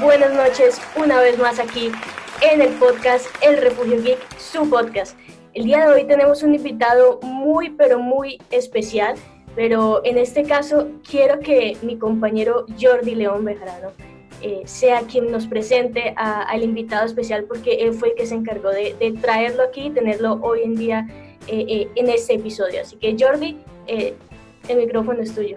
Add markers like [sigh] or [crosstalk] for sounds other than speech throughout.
buenas noches, una vez más aquí en el podcast El Refugio Geek, su podcast. El día de hoy tenemos un invitado muy, pero muy especial, pero en este caso quiero que mi compañero Jordi León Bejarano eh, sea quien nos presente al invitado especial porque él fue el que se encargó de, traerlo aquí y tenerlo hoy en día eh, eh, en este episodio. Así que Jordi, el micrófono es tuyo.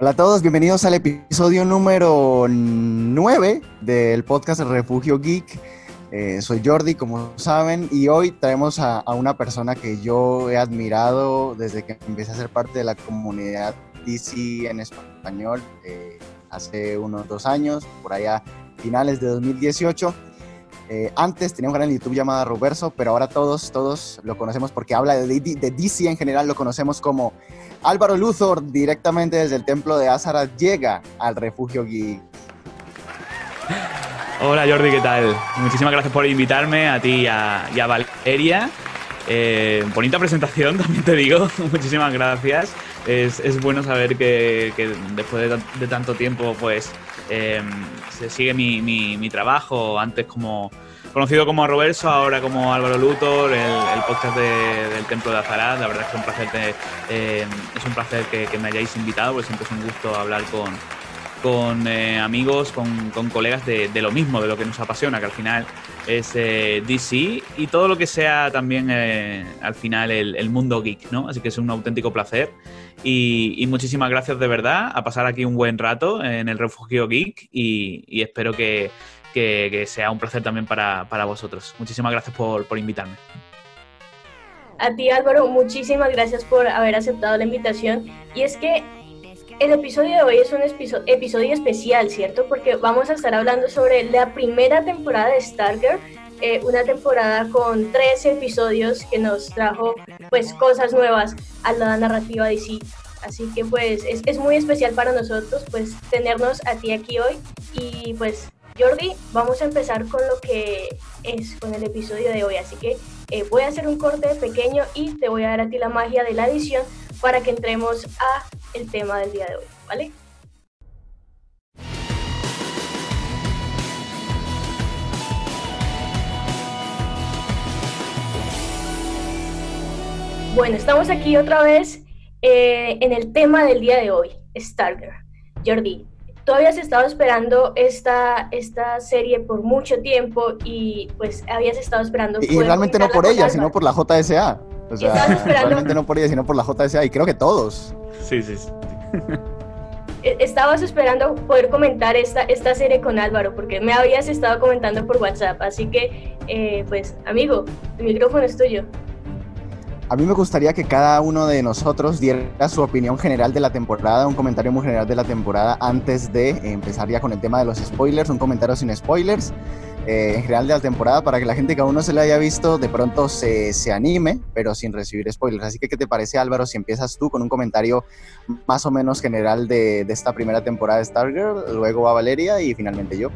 Hola a todos, bienvenidos al episodio número 9 del podcast Refugio Geek. Eh, soy Jordi, como saben, y hoy traemos a, una persona que yo he admirado desde que empecé a ser parte de la comunidad DC en español eh, hace unos dos años, por allá finales de 2018. Eh, antes tenía un canal YouTube llamado Roberto, pero ahora todos, todos lo conocemos porque habla de, de DC en general, lo conocemos como Álvaro Luthor, directamente desde el templo de Azarat, llega al refugio geek. Hola Jordi, ¿qué tal? Muchísimas gracias por invitarme a ti y a, Valeria. Eh, bonita presentación, [laughs] también te digo. Muchísimas gracias. Es, bueno saber que, después de, tanto tiempo, pues eh, se sigue mi, mi trabajo. Antes como conocido como Roberto, ahora como Álvaro Luthor, el, podcast del Templo de Azarat. La verdad es que un placer eh, es un placer que, me hayáis invitado, porque siempre es un gusto hablar con, eh, amigos, con, colegas de, lo mismo, de lo que nos apasiona, que al final es eh, DC y todo lo que sea también al final el, mundo geek, ¿no? Así que es un auténtico placer y, muchísimas gracias de verdad a pasar aquí un buen rato en el refugio geek y espero que que, sea un placer también para, vosotros. Muchísimas gracias por, invitarme. A ti Álvaro, muchísimas gracias por haber aceptado la invitación. Y es que el episodio de hoy es un episodio especial, ¿cierto? Porque vamos a estar hablando sobre la primera temporada de Stargirl, eh, una temporada con 13 episodios que nos trajo pues cosas nuevas a la narrativa de sí. Así que pues es, es muy especial para nosotros pues tenernos a ti aquí hoy y pues Jordi, vamos a empezar con lo que es, con el episodio de hoy. Así que eh, voy a hacer un corte pequeño y te voy a dar a ti la magia de la edición para que entremos a el tema del día de hoy, ¿vale? Bueno, estamos aquí otra vez eh, en el tema del día de hoy, Stargirl. Jordi, tú habías estado esperando esta, esta serie por mucho tiempo y pues habías estado esperando... Y, realmente no por ella, sino por la JSA. O sea, realmente no por ella, sino por la JSA y creo que todos. Sí, sí, sí. E, estabas esperando poder comentar esta, esta serie con Álvaro, porque me habías estado comentando por WhatsApp, así que, eh, pues, amigo, el micrófono es tuyo. A mí me gustaría que cada uno de nosotros diera su opinión general de la temporada, un comentario muy general de la temporada antes de empezar ya con el tema de los spoilers, un comentario sin spoilers. Eh, en general de la temporada para que la gente que aún no se la haya visto de pronto se, se, anime, pero sin recibir spoilers. Así que, ¿qué te parece Álvaro si empiezas tú con un comentario más o menos general de, de esta primera temporada de Stargirl, luego va Valeria y finalmente yo?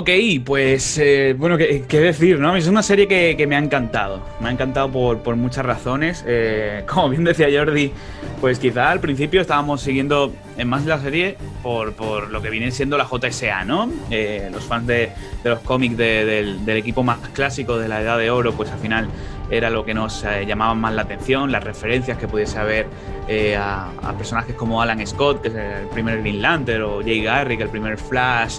Ok, pues eh, bueno, ¿qué, decir? ¿no? Es una serie que, me ha encantado. Me ha encantado por, muchas razones. Eh, [laughs] como bien decía Jordi, pues quizá al principio estábamos siguiendo en más la serie por, lo que viene siendo la JSA, ¿no? Eh, los fans de, los cómics del, equipo más clásico de la Edad de Oro, pues al final era lo que nos eh, llamaba más la atención, las referencias que pudiese haber eh, a, personajes como Alan Scott, que es el primer Green Lantern, o Jay Garrick, el primer Flash,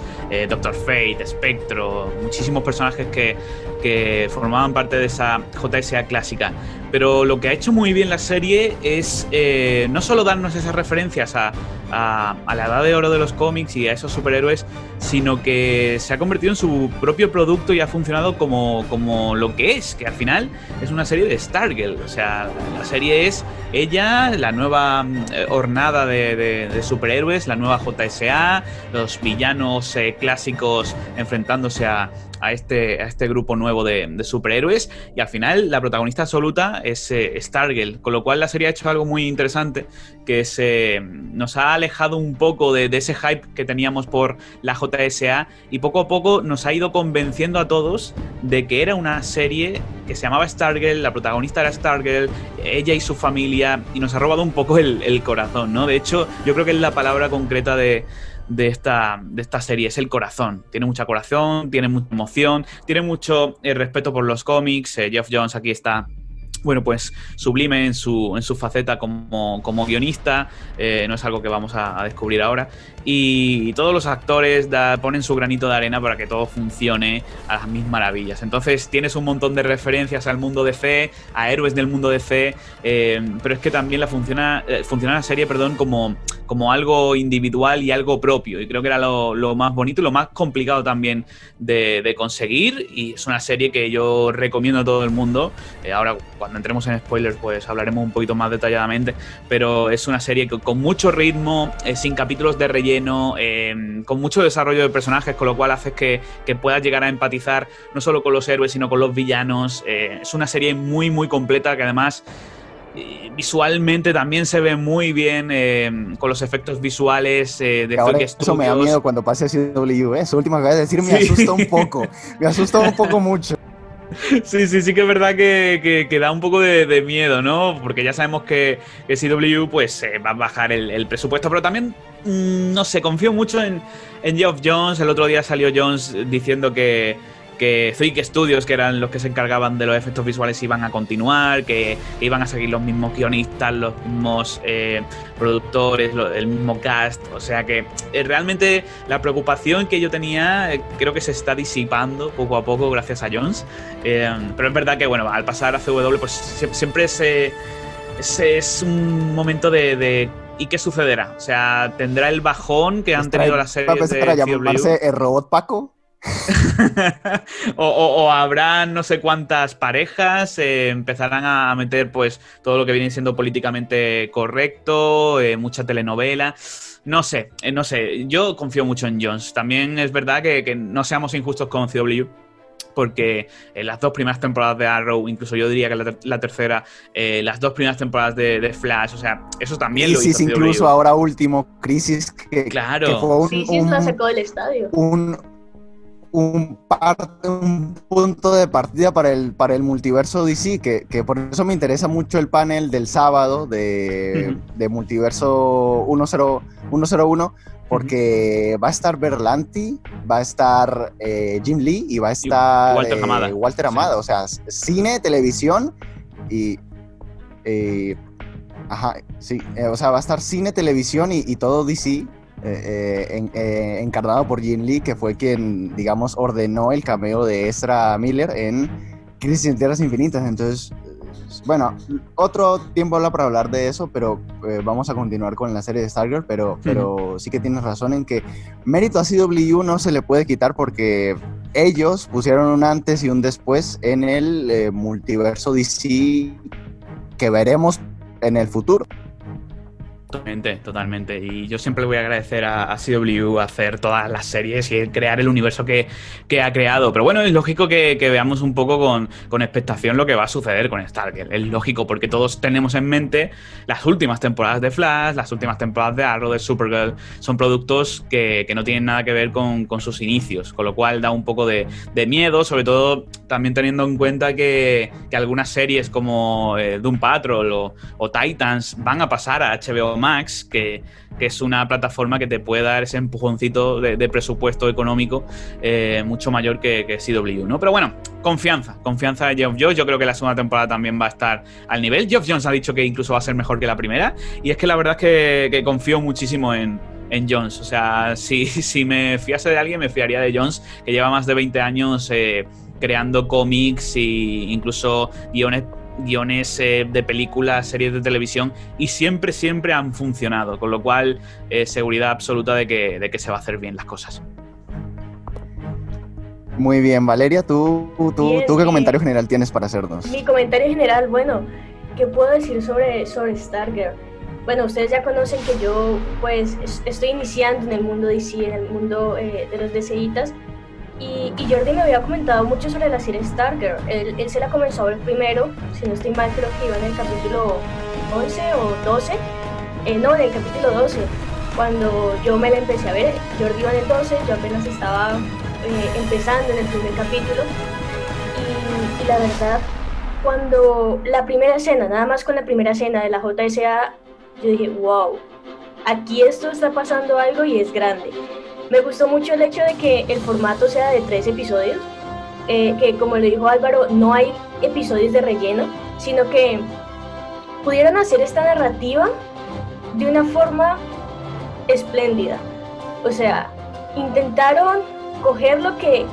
Doctor Fate, Spectro, muchísimos personajes que, que formaban parte de esa JSA clásica. Pero lo que ha hecho muy bien la serie es eh, no solo darnos esas referencias a, la edad de oro de los cómics y a esos superhéroes, sino que se ha convertido en su propio producto y ha funcionado como, como lo que es, que al final es una serie de Stargirl. O sea, la serie es ella, la nueva mm, hornada de, superhéroes, la nueva JSA, los villanos eh, clásicos enfrentándose a, a este, a este grupo nuevo de, superhéroes y al final la protagonista absoluta es eh, Stargirl, con lo cual la serie ha hecho algo muy interesante, que se, nos ha alejado un poco de, ese hype que teníamos por la JSA y poco a poco nos ha ido convenciendo a todos de que era una serie que se llamaba Stargirl, la protagonista era Stargirl, ella y su familia, y nos ha robado un poco el, el corazón, ¿no? De hecho, yo creo que es la palabra concreta de de esta, de esta serie, es el corazón. Tiene mucha corazón, tiene mucha emoción, tiene mucho eh, respeto por los cómics. Eh, Jeff Jones aquí está bueno, pues sublime en su, en su faceta como, como guionista, eh, no es algo que vamos a, descubrir ahora. Y, todos los actores ponen su granito de arena para que todo funcione a las mil maravillas. Entonces tienes un montón de referencias al mundo de fe, a héroes del mundo de fe, eh, pero es que también la funciona, eh, funciona la serie perdón, como, como algo individual y algo propio. Y creo que era lo, más bonito y lo más complicado también de, de, conseguir. Y es una serie que yo recomiendo a todo el mundo. ahora, cuando cuando entremos en spoilers, pues hablaremos un poquito más detalladamente. Pero es una serie con mucho ritmo, eh, sin capítulos de relleno, eh, con mucho desarrollo de personajes, con lo cual hace que, que, puedas llegar a empatizar no solo con los héroes, sino con los villanos. Eh, es una serie muy, muy completa que además visualmente también se ve muy bien con los efectos visuales de Eso me da miedo cuando pase a CW, Eso último que acabas de decir me asusta un poco, me asusta un poco [laughs] mucho. Sí, sí, sí que es verdad que, que, da un poco de, miedo, ¿no? Porque ya sabemos que, que CW pues va a bajar el, presupuesto, pero también, mm, no sé, confío mucho en, en Geoff Jones. El otro día salió Jones diciendo que, que Zuik Studios, que eran los que se encargaban de los efectos visuales, iban a continuar, que, iban a seguir los mismos guionistas, los mismos eh, productores, el mismo cast. O sea que eh, realmente la preocupación que yo tenía eh, creo que se está disipando poco a poco gracias a Jones. pero es verdad que, bueno, al pasar a CW, pues siempre ese, es un momento de, ¿Y qué sucederá? O sea, ¿tendrá el bajón que han tenido las series de para llamarse el robot Paco? [laughs] o, habrán no sé cuántas parejas, eh, empezarán a meter pues todo lo que viene siendo políticamente correcto, eh, mucha telenovela. No sé, eh, no sé. Yo confío mucho en Jones. También es verdad que, no seamos injustos con CW porque en las dos primeras temporadas de Arrow, incluso yo diría que la, tercera, las dos primeras temporadas de, Flash, o sea, eso también lo hizo incluso ahora último, Crisis, que, claro. fue un, Crisis la sacó del estadio. Un, un, un punto de partida para el, para el multiverso DC, que, que, por eso me interesa mucho el panel del sábado de, de Multiverso 101, porque va a estar Berlanti, va a estar eh, Jim Lee y va a estar Walter Amada. Eh, Walter Amada. O sea, cine, televisión y... Eh, ajá, sí, o sea, va a estar cine, televisión y, y todo DC eh, eh, eh, encarnado por Jim Lee, que fue quien, digamos, ordenó el cameo de Ezra Miller en Crisis en Tierras Infinitas. Entonces, bueno, otro tiempo habla para hablar de eso, pero vamos a continuar con la serie de Stargirl, pero, pero sí que tienes razón en que mérito a CW no se le puede quitar porque ellos pusieron un antes y un después en el multiverso DC que veremos en el futuro. Totalmente, totalmente. Y yo siempre voy a agradecer a, CW hacer todas las series y crear el universo que, ha creado. Pero bueno, es lógico que, veamos un poco con, expectación lo que va a suceder con Stargirl. Es lógico, porque todos tenemos en mente las últimas temporadas de Flash, las últimas temporadas de Arrow, de Supergirl. Son productos que, no tienen nada que ver con, sus inicios, con lo cual da un poco de, miedo, sobre todo también teniendo en cuenta que, algunas series como eh, Doom Patrol o, Titans van a pasar a HBO Max, que, es una plataforma que te puede dar ese empujoncito de, presupuesto económico eh, mucho mayor que, que, CW, ¿no? Pero bueno, confianza, confianza de Geoff Jones. Yo creo que la segunda temporada también va a estar al nivel. Geoff Jones ha dicho que incluso va a ser mejor que la primera. Y es que la verdad es que, confío muchísimo en, en Jones. O sea, si, [laughs] si me fiase de alguien, me fiaría de Jones, que lleva más de 20 años eh, creando cómics e incluso guiones guiones eh, de películas, series de televisión y siempre, siempre han funcionado, con lo cual eh, seguridad absoluta de que, de que se va a hacer bien las cosas. Muy bien, Valeria, ¿tú, tú, ¿tú qué comentario general tienes para hacernos? Mi comentario general, bueno, ¿qué puedo decir sobre, sobre Stargirl? Bueno, ustedes ya conocen que yo pues estoy iniciando en el mundo DC, en el mundo eh, de los DCitas, Y, Jordi me había comentado mucho sobre la serie Stargirl. Él, se la comenzó a ver primero, si no estoy mal, creo que iba en el capítulo 11 o 12. Eh, no, en el capítulo 12. Cuando yo me la empecé a ver, Jordi iba en el 12, yo apenas estaba eh, empezando en el primer capítulo. Y la verdad, cuando la primera escena, nada más con la primera escena de la JSA, yo dije, wow, aquí esto está pasando algo y es grande. Me gustó mucho el hecho de que el formato sea de tres episodios, eh, que como le dijo Álvaro, no hay episodios de relleno, sino que pudieron hacer esta narrativa de una forma espléndida. O sea, intentaron coger lo que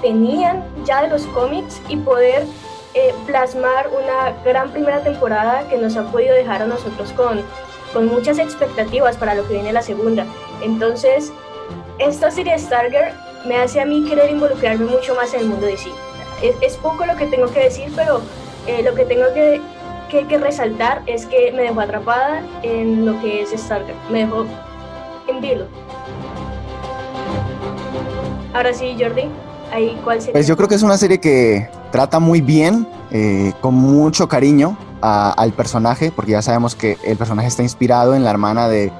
tenían ya de los cómics y poder eh, plasmar una gran primera temporada que nos ha podido dejar a nosotros con, con muchas expectativas para lo que viene la segunda. Entonces, esta serie Stargirl me hace a mí querer involucrarme mucho más en el mundo de sí. Es, poco lo que tengo que decir, pero eh, lo que tengo que, que, resaltar es que me dejó atrapada en lo que es Stargirl. Me dejó en vilo. Ahora sí, Jordi, ahí cuál sería. Pues yo creo que es una serie que trata muy bien, eh, con mucho cariño al personaje, porque ya sabemos que el personaje está inspirado en la hermana de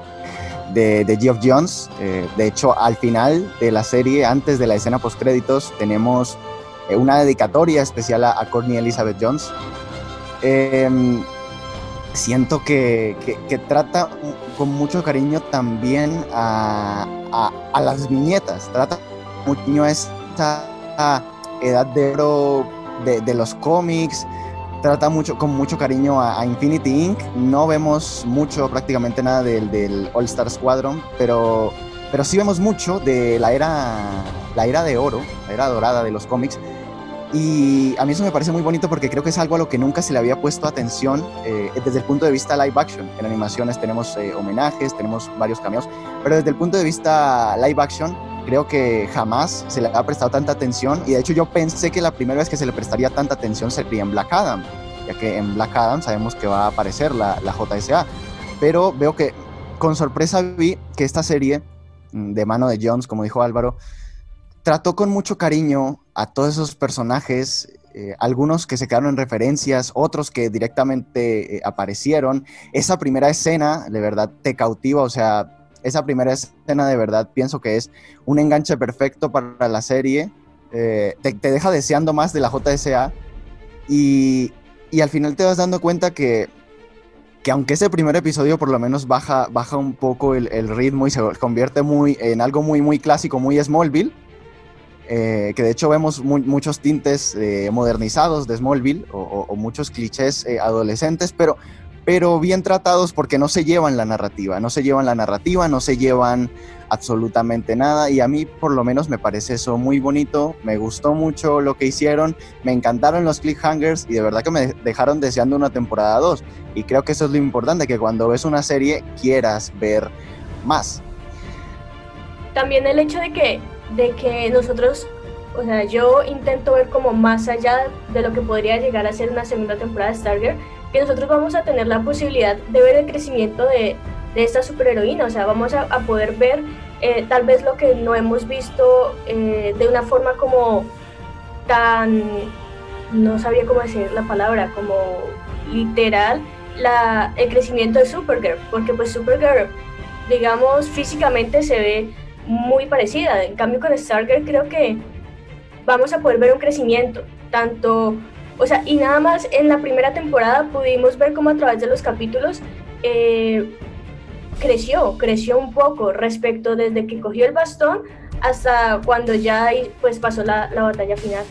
de, Geoff Jones. Eh, de hecho, al final de la serie, antes de la escena post créditos, tenemos eh, una dedicatoria especial a, Courtney Elizabeth Jones. Em, siento que, trata con mucho cariño también a, las viñetas, trata mucho a esta edad de oro de los cómics, trata mucho, con mucho cariño a, Infinity Inc. No vemos mucho, prácticamente nada del, del All Star Squadron, pero, pero sí vemos mucho de la era, la era de oro, la era dorada de los cómics. Y a mí eso me parece muy bonito porque creo que es algo a lo que nunca se le había puesto atención eh, desde el punto de vista live action. En animaciones tenemos eh, homenajes, tenemos varios cameos, pero desde el punto de vista live action creo que jamás se le ha prestado tanta atención y de hecho yo pensé que la primera vez que se le prestaría tanta atención sería en Black Adam, ya que en Black Adam sabemos que va a aparecer la, la JSA, pero veo que con sorpresa vi que esta serie mm, de mano de Jones, como dijo Álvaro, trató con mucho cariño a todos esos personajes, eh, algunos que se quedaron en referencias, otros que directamente eh, aparecieron. Esa primera escena, de verdad, te cautiva, o sea, esa primera escena de verdad pienso que es un enganche perfecto para la serie. Eh, te, deja deseando más de la JSA y, y, al final te vas dando cuenta que, que aunque ese primer episodio por lo menos baja, baja un poco el, ritmo y se convierte muy, en algo muy, muy clásico, muy Smallville, eh, que de hecho vemos muchos tintes eh, modernizados de Smallville o, o muchos clichés adolescentes, pero pero bien tratados porque no se llevan la narrativa, no se llevan la narrativa, no se llevan absolutamente nada y a mí por lo menos me parece eso muy bonito, me gustó mucho lo que hicieron, me encantaron los cliffhangers y de verdad que me dejaron deseando una temporada 2 y creo que eso es lo importante, que cuando ves una serie quieras ver más. También el hecho de que, de que nosotros, o sea, yo intento ver como más allá de lo que podría llegar a ser una segunda temporada de Stargirl, que nosotros vamos a tener la posibilidad de ver el crecimiento de, de esta superheroína, o sea, vamos a, a poder ver eh, tal vez lo que no hemos visto eh, de una forma como tan, no sabía cómo decir la palabra, como literal, la, el crecimiento de Supergirl, porque pues Supergirl, digamos, físicamente se ve muy parecida, en cambio con Stargirl creo que vamos a poder ver un crecimiento, tanto o sea, y nada más en la primera temporada pudimos ver cómo a través de los capítulos eh, creció, creció un poco respecto desde que cogió el bastón hasta cuando ya pues pasó la, la batalla final.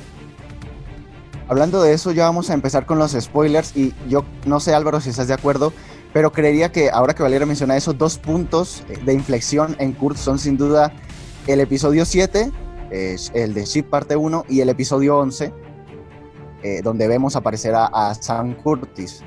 Hablando de eso, ya vamos a empezar con los spoilers y yo no sé Álvaro si estás de acuerdo, pero creería que ahora que Valeria menciona esos dos puntos de inflexión en Kurt son sin duda el episodio 7, el de Ship parte 1 y el episodio 11, eh, donde vemos aparecer a, Sam Curtis.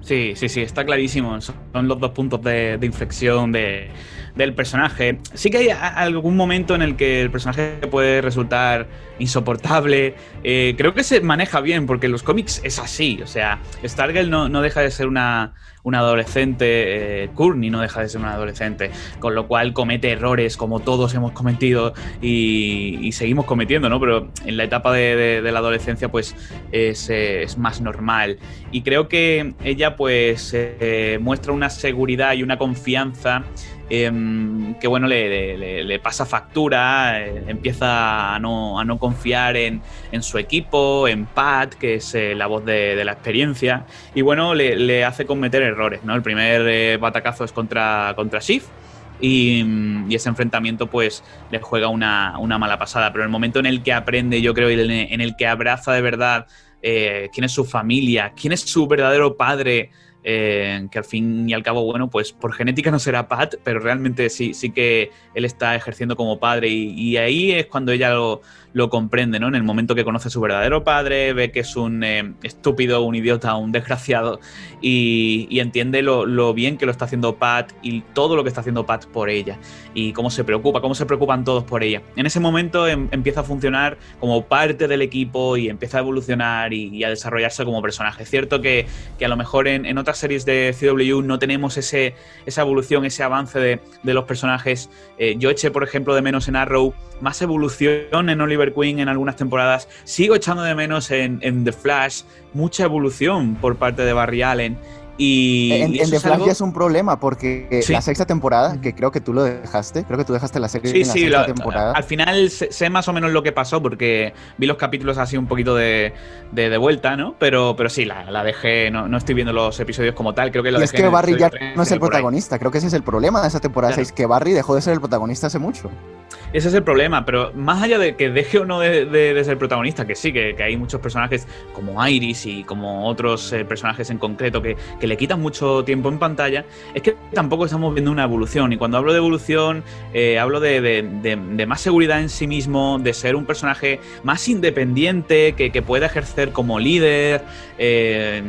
Sí, sí, sí, está clarísimo. Son los dos puntos de, inflexión de, del personaje. Sí que hay algún momento en el que el personaje puede resultar insoportable. Eh, creo que se maneja bien, porque en los cómics es así. O sea, Stargirl no, no deja de ser una, un adolescente, eh, Courtney no deja de ser un adolescente, con lo cual comete errores como todos hemos cometido y, seguimos cometiendo, ¿no? Pero en la etapa de, la adolescencia pues es, es, más normal. Y creo que ella pues eh, muestra una seguridad y una confianza Em, que bueno, le, pasa factura, eh, empieza a no, a no confiar en, su equipo, en Pat, que es eh, la voz de, la experiencia, y bueno, le, hace cometer errores, ¿no? El primer eh, batacazo es contra, contra Shift, y, ese enfrentamiento pues le juega una, mala pasada, pero el momento en el que aprende, yo creo, en el que abraza de verdad quién es su familia, quién es su verdadero padre, eh, que al fin y al cabo, bueno, pues por genética no será Pat, pero realmente sí, sí que él está ejerciendo como padre y, ahí es cuando ella lo, lo, comprende, ¿no? En el momento que conoce a su verdadero padre, ve que es un eh, estúpido, un idiota, un desgraciado y, entiende lo, bien que lo está haciendo Pat y todo lo que está haciendo Pat por ella y cómo se preocupa, cómo se preocupan todos por ella. En ese momento em, empieza a funcionar como parte del equipo y empieza a evolucionar y, a desarrollarse como personaje. Es cierto que, a lo mejor en, otras series de CW no tenemos esa evolución, ese avance de, los personajes. Eh, yo eché, por ejemplo, de menos en Arrow más evolución en Oliver Queen en algunas temporadas. Sigo echando de menos en, en The Flash mucha evolución por parte de Barry Allen. Y, en, The Flash ya es un problema porque la sexta temporada, que creo que tú lo dejaste, creo que tú dejaste la serie en la sexta temporada. Al final sé, más o menos lo que pasó porque vi los capítulos así un poquito de, de, vuelta, ¿no? Pero, pero sí, la, la dejé, no, no, estoy viendo los episodios como tal, creo que lo y es que Barry ya no es el protagonista, creo que ese es el problema de esa temporada 6, que Barry dejó de ser el protagonista hace mucho. Ese es el problema, pero más allá de que deje o no de, ser protagonista, que sí, que, hay muchos personajes como Iris y como otros eh, personajes en concreto que, le quitan mucho tiempo en pantalla, es que tampoco estamos viendo una evolución. Y cuando hablo de evolución, eh, hablo de, más seguridad en sí mismo, de ser un personaje más independiente, que, pueda ejercer como líder. Eh,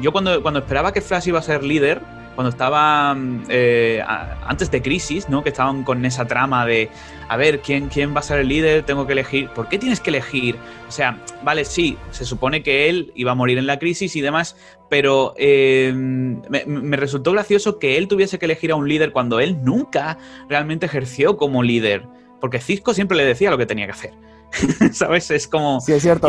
yo cuando, cuando esperaba que Flash iba a ser líder, cuando estaba eh, antes de Crisis, ¿no? Que estaban con esa trama de, a ver, ¿quién, ¿quién va a ser el líder? Tengo que elegir. ¿Por qué tienes que elegir? O sea, vale, sí, se supone que él iba a morir en la crisis y demás, pero eh, me, resultó gracioso que él tuviese que elegir a un líder cuando él nunca realmente ejerció como líder. Porque Cisco siempre le decía lo que tenía que hacer. [laughs] ¿Sabes? Es como. Sí, es cierto.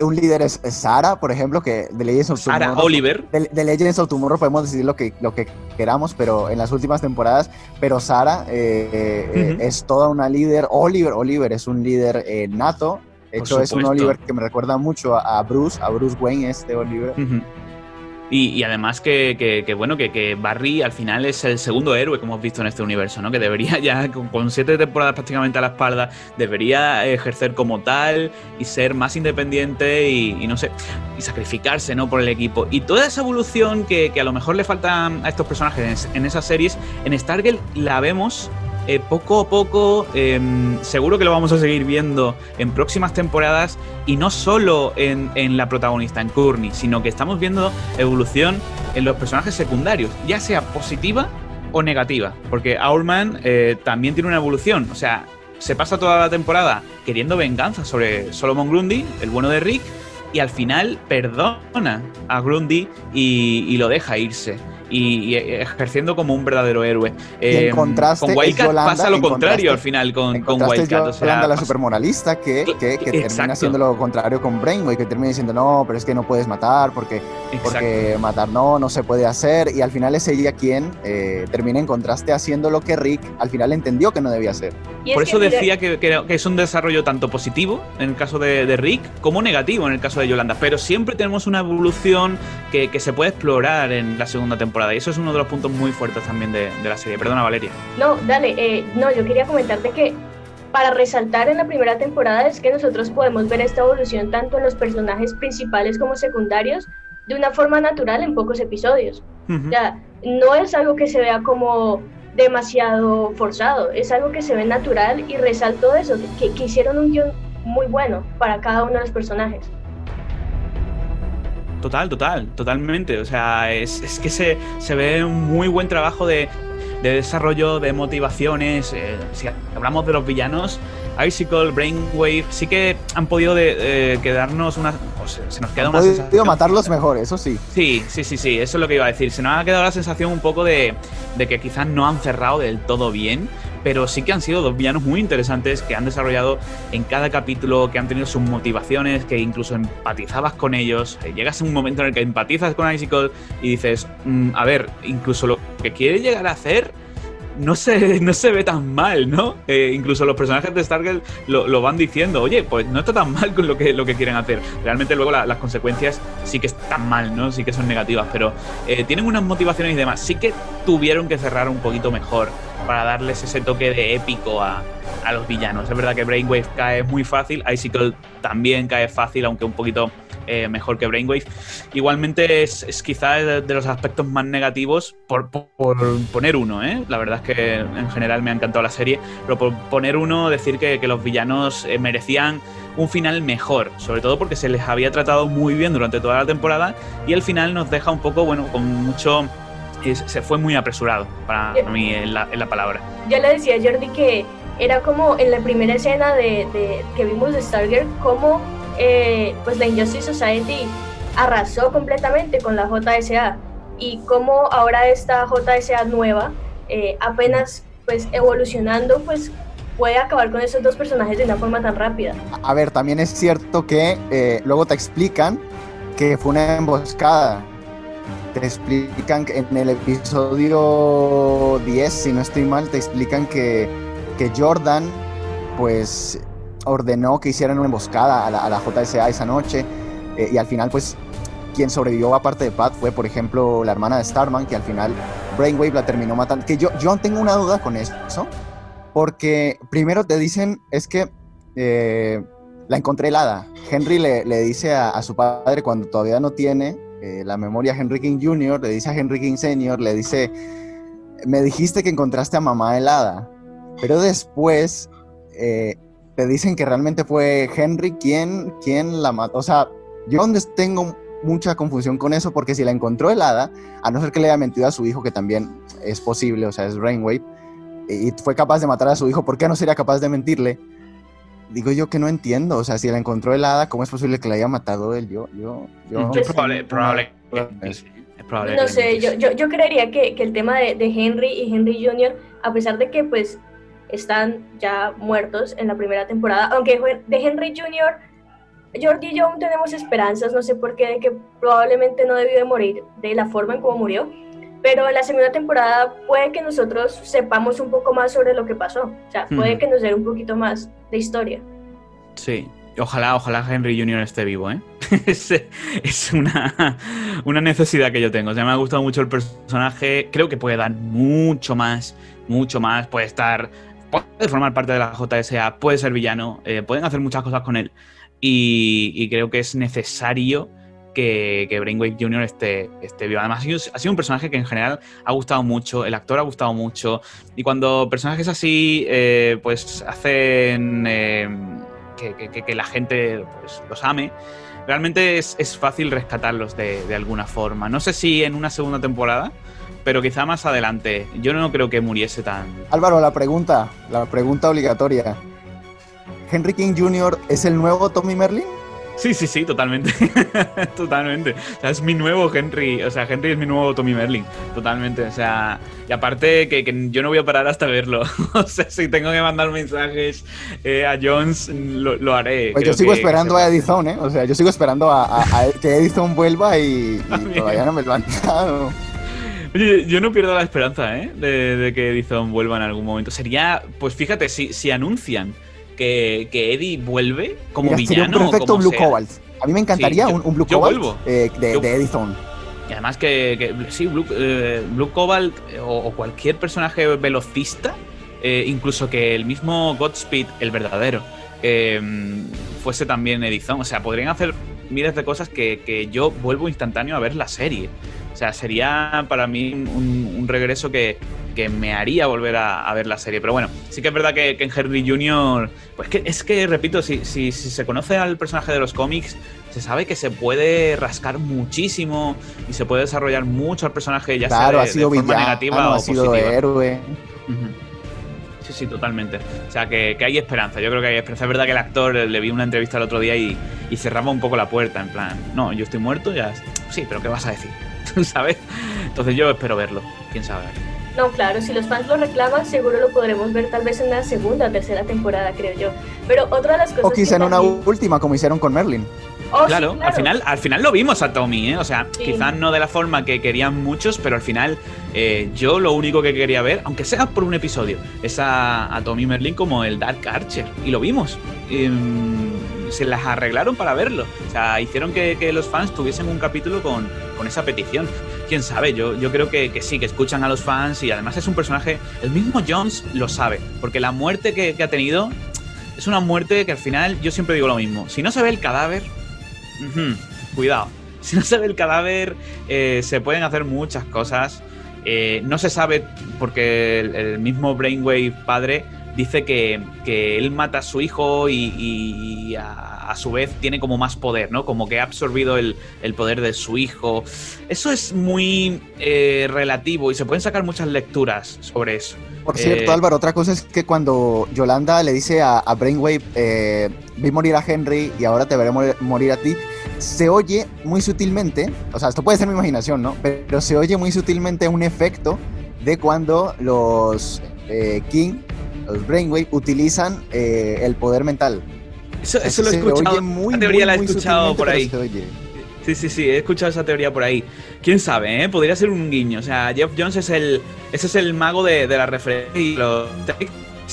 un líder es Sara, por ejemplo, que de Legends of Sara Oliver. De, Legends of Tomorrow podemos decir lo que, lo que queramos, pero en las últimas temporadas. Pero Sara eh, eh, es toda una líder. Oliver, Oliver es un líder eh, nato. De hecho, es un Oliver que me recuerda mucho a, Bruce, a Bruce Wayne, este Oliver. Y, además que, bueno, que, Barry al final es el segundo héroe que hemos visto en este universo, ¿no? Que debería [laughs] ya, con, siete temporadas prácticamente a la espalda, debería ejercer como tal y ser más independiente y, no sé, y sacrificarse, ¿no? Por el equipo. Y toda esa evolución que, a lo mejor le falta a estos personajes en, en esas series, en Stargirl la vemos eh, poco a poco, em, seguro que lo vamos a seguir viendo en próximas temporadas y no solo en, la protagonista, en Courtney, sino que estamos viendo evolución en los personajes secundarios, ya sea positiva o negativa, porque Owlman eh, también tiene una evolución, o sea, se pasa toda la temporada queriendo venganza sobre Solomon Grundy, el bueno de Rick, y al final perdona a Grundy y lo deja irse y, ejerciendo como un verdadero héroe. Eh, con Wildcat pasa lo contrario al final con, con Wildcat. O sea, la supermoralista que, que, que termina haciendo lo contrario con Brainway, que termina diciendo no, pero es que no puedes matar porque, porque matar no, no se puede hacer. Y al final es ella quien eh, termina en contraste haciendo lo que Rick al final entendió que no debía hacer. Por eso decía que, que, es un desarrollo tanto positivo en el caso de, de, Rick como negativo en el caso de Yolanda. Pero siempre tenemos una evolución que, que se puede explorar en la segunda temporada y eso es uno de los puntos muy fuertes también de, la serie. Perdona, Valeria. No, dale. Eh, no, yo quería comentarte que para resaltar en la primera temporada es que nosotros podemos ver esta evolución tanto en los personajes principales como secundarios de una forma natural en pocos episodios. O sea, no es algo que se vea como demasiado forzado, es algo que se ve natural y resalto eso, que, que hicieron un guion muy bueno para cada uno de los personajes. Total, total, totalmente. O sea, es, que se, se, ve un muy buen trabajo de, desarrollo, de motivaciones. Eh, si hablamos de los villanos, Icicle, Brainwave, sí que han podido de, quedarnos una... se, nos queda han una podido matarlos mejor, eso sí. Sí, sí, sí, sí, eso es lo que iba a decir. Se nos ha quedado la sensación un poco de, de que quizás no han cerrado del todo bien pero sí que han sido dos villanos muy interesantes que han desarrollado en cada capítulo, que han tenido sus motivaciones, que incluso empatizabas con ellos. Eh, llegas a un momento en el que empatizas con Icicle y dices, mm, a ver, incluso lo que quiere llegar a hacer no se, [laughs] no se ve tan mal, ¿no? Eh, incluso los personajes de Stargirl lo, van diciendo, oye, pues no está tan mal con lo que, lo que quieren hacer. Realmente luego las consecuencias sí que están mal, ¿no? Sí que son negativas, pero eh, tienen unas motivaciones y demás. Sí que tuvieron que cerrar un poquito mejor para darles ese toque de épico a, a los villanos. Es verdad que Brainwave cae muy fácil, Icicle también cae fácil, aunque un poquito eh, mejor que Brainwave. Igualmente es, es quizá de, los aspectos más negativos por, poner uno, ¿eh? La verdad es que en general me ha encantado la serie, pero por poner uno, decir que, los villanos eh, merecían un final mejor, sobre todo porque se les había tratado muy bien durante toda la temporada y el final nos deja un poco, bueno, con mucho... se fue muy apresurado para mí en la, en la palabra. Ya le decía a Jordi que era como en la primera escena de, de que vimos de Stargirl, como eh, pues la Injustice Society arrasó completamente con la JSA y como ahora esta JSA nueva, eh, apenas pues evolucionando, pues puede acabar con esos dos personajes de una forma tan rápida. A ver, también es cierto que eh, luego te explican que fue una emboscada. Te explican que en el episodio 10, si no estoy mal, te explican que, que Jordan pues ordenó que hicieran una emboscada a la, JSA esa noche eh, y al final pues quien sobrevivió aparte de Pat fue por ejemplo la hermana de Starman que al final Brainwave la terminó matando. Que yo, yo tengo una duda con eso porque primero te dicen es que eh, la encontré helada. Henry le, le dice a, su padre cuando todavía no tiene eh, la memoria Henry King Jr., le dice a Henry King Sr., le dice, me dijiste que encontraste a mamá helada, pero después te dicen que realmente fue Henry quien, quien la mató. O sea, yo donde tengo mucha confusión con eso, porque si la encontró helada, a no ser que le haya mentido a su hijo, que también es posible, o sea, es Rainwave, y fue capaz de matar a su hijo, ¿por qué no sería capaz de mentirle? Digo yo que no entiendo, o sea, si la encontró helada, ¿cómo es posible que la haya matado él? Yo, yo, yo... Es probable, probable. no sé, yo, yo, yo creería que, que el tema de, de, Henry y Henry Jr., a pesar de que pues están ya muertos en la primera temporada, aunque de Henry Jr., Jordi y yo aún tenemos esperanzas, no sé por qué, de que probablemente no debió de morir de la forma en cómo murió, pero en la segunda temporada puede que nosotros sepamos un poco más sobre lo que pasó, o sea, puede que nos dé un poquito más de historia. Sí, Ojalá, ojalá Henry Jr. esté vivo, ¿eh? [laughs] es, es una, una, necesidad que yo tengo. O sea, me ha gustado mucho el personaje. Creo que puede dar mucho más, mucho más. Puede estar puede formar parte de la JSA, puede ser villano, eh, pueden hacer muchas cosas con él. Y, creo que es necesario que, Brainwave Jr. esté, esté vivo. Además, ha sido, un personaje que en general ha gustado mucho, el actor ha gustado mucho. Y cuando personajes así, eh, pues hacen eh, que, la gente pues, los ame, realmente es, fácil rescatarlos de, de alguna forma. No sé si en una segunda temporada pero quizá más adelante. Yo no creo que muriese tan. Álvaro, la pregunta, la pregunta obligatoria. ¿Henry King Jr. es el nuevo Tommy Merlin? Sí, sí, sí, totalmente. [laughs] totalmente. O sea, es mi nuevo Henry. O sea, Henry es mi nuevo Tommy Merlin. Totalmente. O sea, y aparte que, yo no voy a parar hasta verlo. [laughs] o sea, si tengo que mandar mensajes eh, a Jones, lo, haré. Pues yo sigo esperando a Edison, ¿eh? O sea, yo sigo esperando a, que Edison vuelva y, y [laughs] todavía no me lo han dado. Oye, yo no pierdo la esperanza, ¿eh? De, que Edison vuelva en algún momento. Sería, pues fíjate, si, si anuncian que, que, Eddie vuelve como villano. un perfecto Blue Cobalt. A mí me encantaría un, Blue Cobalt eh, de, Edison. Y además que, sí, Blue, eh, Cobalt eh, o, cualquier personaje velocista, incluso que el mismo Godspeed, el verdadero, fuese también Edison. O sea, podrían hacer miles de cosas que, que yo vuelvo instantáneo a ver la serie. O sea, sería para mí un, regreso que, me haría volver a, ver la serie. Pero bueno, sí que es verdad que, en Henry Jr., pues que, es que, repito, si, si, se conoce al personaje de los cómics, se sabe que se puede rascar muchísimo y se puede desarrollar mucho al personaje, ya sea de, ha sido forma negativa o ha sido héroe. Sí, sí, totalmente. O sea, que, hay esperanza. Yo creo que hay esperanza. Es verdad que el actor le vi una entrevista el otro día y, y cerraba un poco la puerta, en plan, no, yo estoy muerto, ya. Sí, pero ¿qué vas a decir? [laughs] ¿Sabes? Entonces yo espero verlo. Quién sabe. No, claro, si los fans lo reclaman, seguro lo podremos ver tal vez en la segunda o tercera temporada, creo yo. Pero otra de las cosas. O quizá en una última, como hicieron con Merlin. Oh, claro, al final, al final lo vimos a Tommy, ¿eh? O sea, quizás no de la forma que querían muchos, pero al final eh, yo lo único que quería ver, aunque sea por un episodio, es a, Tommy Merlin como el Dark Archer. Y lo vimos. Mm, se las arreglaron para verlo. O sea, hicieron que, los fans tuviesen un capítulo con, esa petición. Quién sabe, yo, yo creo que, sí, que escuchan a los fans y además es un personaje. El mismo Jones lo sabe, porque la muerte que, ha tenido es una muerte que al final yo siempre digo lo mismo. Si no se ve el cadáver, Cuidado. Si no se ve el cadáver, eh, se pueden hacer muchas cosas. Eh, no se sabe porque el, mismo Brainwave padre dice que, él mata a su hijo y, a, su vez tiene como más poder, ¿no? Como que ha absorbido el, poder de su hijo. Eso es muy eh, relativo y se pueden sacar muchas lecturas sobre eso. Por cierto, Álvaro, otra cosa es que cuando Yolanda le dice a, Brainwave, vi morir a Henry y ahora te veré morir a ti, se oye muy sutilmente, o sea, esto puede ser mi imaginación, ¿no? Pero se oye muy sutilmente un efecto de cuando los eh, King, los Brainwave, utilizan eh, el poder mental. Eso, eso lo he escuchado. Muy, esa teoría la he escuchado por ahí. Sí, sí, sí, he escuchado esa teoría por ahí. Quién sabe, ¿eh? Podría ser un guiño. O sea, Jeff Jones es el, ese es el mago de, la referencia y los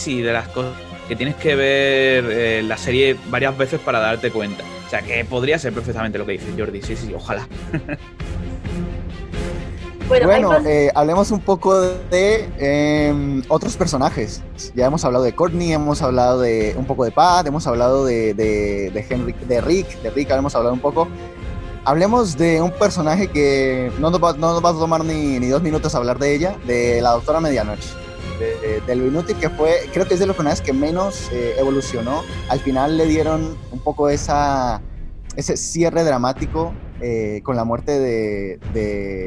y de las cosas que tienes que ver eh, la serie varias veces para darte cuenta. O sea, que podría ser perfectamente lo que dice Jordi. Sí, sí, ojalá. [laughs] Bueno, eh, hablemos un poco de em, otros personajes. Ya hemos hablado de Courtney, hemos hablado de un poco de Pat, hemos hablado de, de, Henry, de Rick, de Rick hemos hablado un poco. Hablemos de un personaje que no nos va, no nos va a tomar ni, ni dos minutos hablar de ella, de la Doctora Medianoche de, lo inútil que fue, creo que es de los personajes que menos eh, evolucionó. Al final le dieron un poco esa, ese cierre dramático eh, con la muerte de,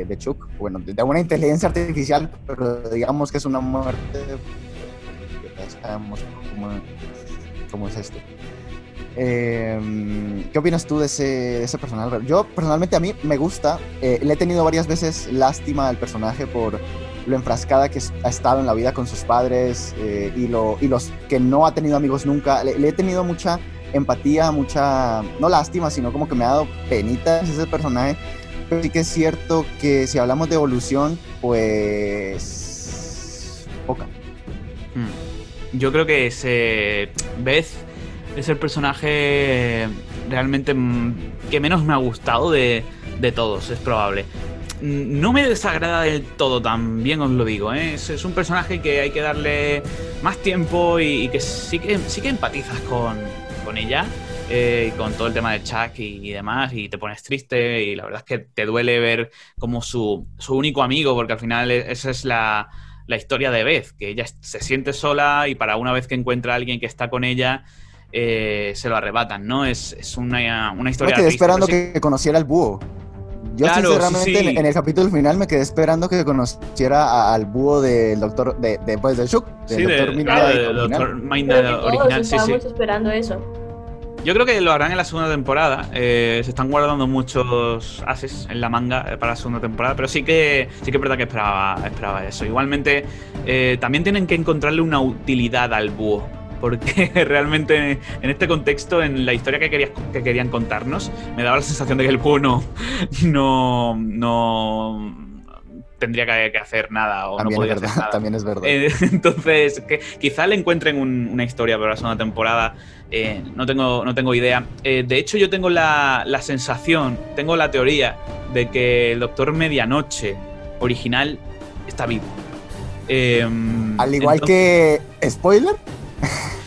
de, Chuck. Bueno, de, una inteligencia artificial, pero digamos que es una muerte. Ya sabemos cómo, es esto. Em, ¿Qué opinas tú de ese, de ese personaje? Yo personalmente a mí me gusta, eh, le he tenido varias veces lástima al personaje por lo enfrascada que ha estado en la vida con sus padres eh, y, lo, y los que no ha tenido amigos nunca. Le, he tenido mucha empatía, mucha, no lástima, sino como que me ha dado penita ese personaje. Pero sí que es cierto que si hablamos de evolución, pues poca. Hmm. Yo creo que ese Beth es el personaje realmente que menos me ha gustado de, de todos, es probable no me desagrada del todo, también os lo digo. ¿eh? Es, un personaje que hay que darle más tiempo y, que sí que sí que empatizas con, ella. Eh, con todo el tema de Chuck y, demás, y te pones triste, y la verdad es que te duele ver como su, único amigo, porque al final e, esa es la, historia de Beth, que ella se siente sola y para una vez que encuentra a alguien que está con ella, eh, se lo arrebatan, ¿no? Es, una, una historia... Me quedé esperando que conociera al búho. Yo sinceramente En, el capítulo final me quedé esperando que conociera al búho del doctor, de, de, pues, de Shuk, del doctor Minda, original. sí, sí. esperando eso. Yo creo que lo harán en la segunda temporada. Eh, se están guardando muchos haces en la manga eh, para la segunda temporada, pero sí que sí que es verdad que esperaba, esperaba eso. Igualmente, eh, también tienen que encontrarle una utilidad al búho porque [laughs] realmente en este contexto, en la historia que, que querían contarnos, me daba la sensación de que el búho no, no, tendría que, hacer nada o no podía hacer nada. También es verdad. Eh, [laughs] entonces, que quizá le encuentren una historia para la segunda temporada. Eh, no, tengo, no tengo idea. Eh, de hecho, yo tengo la, la, sensación, tengo la teoría de que el Doctor Medianoche original está vivo. Al igual que. ¿Spoiler? [laughs]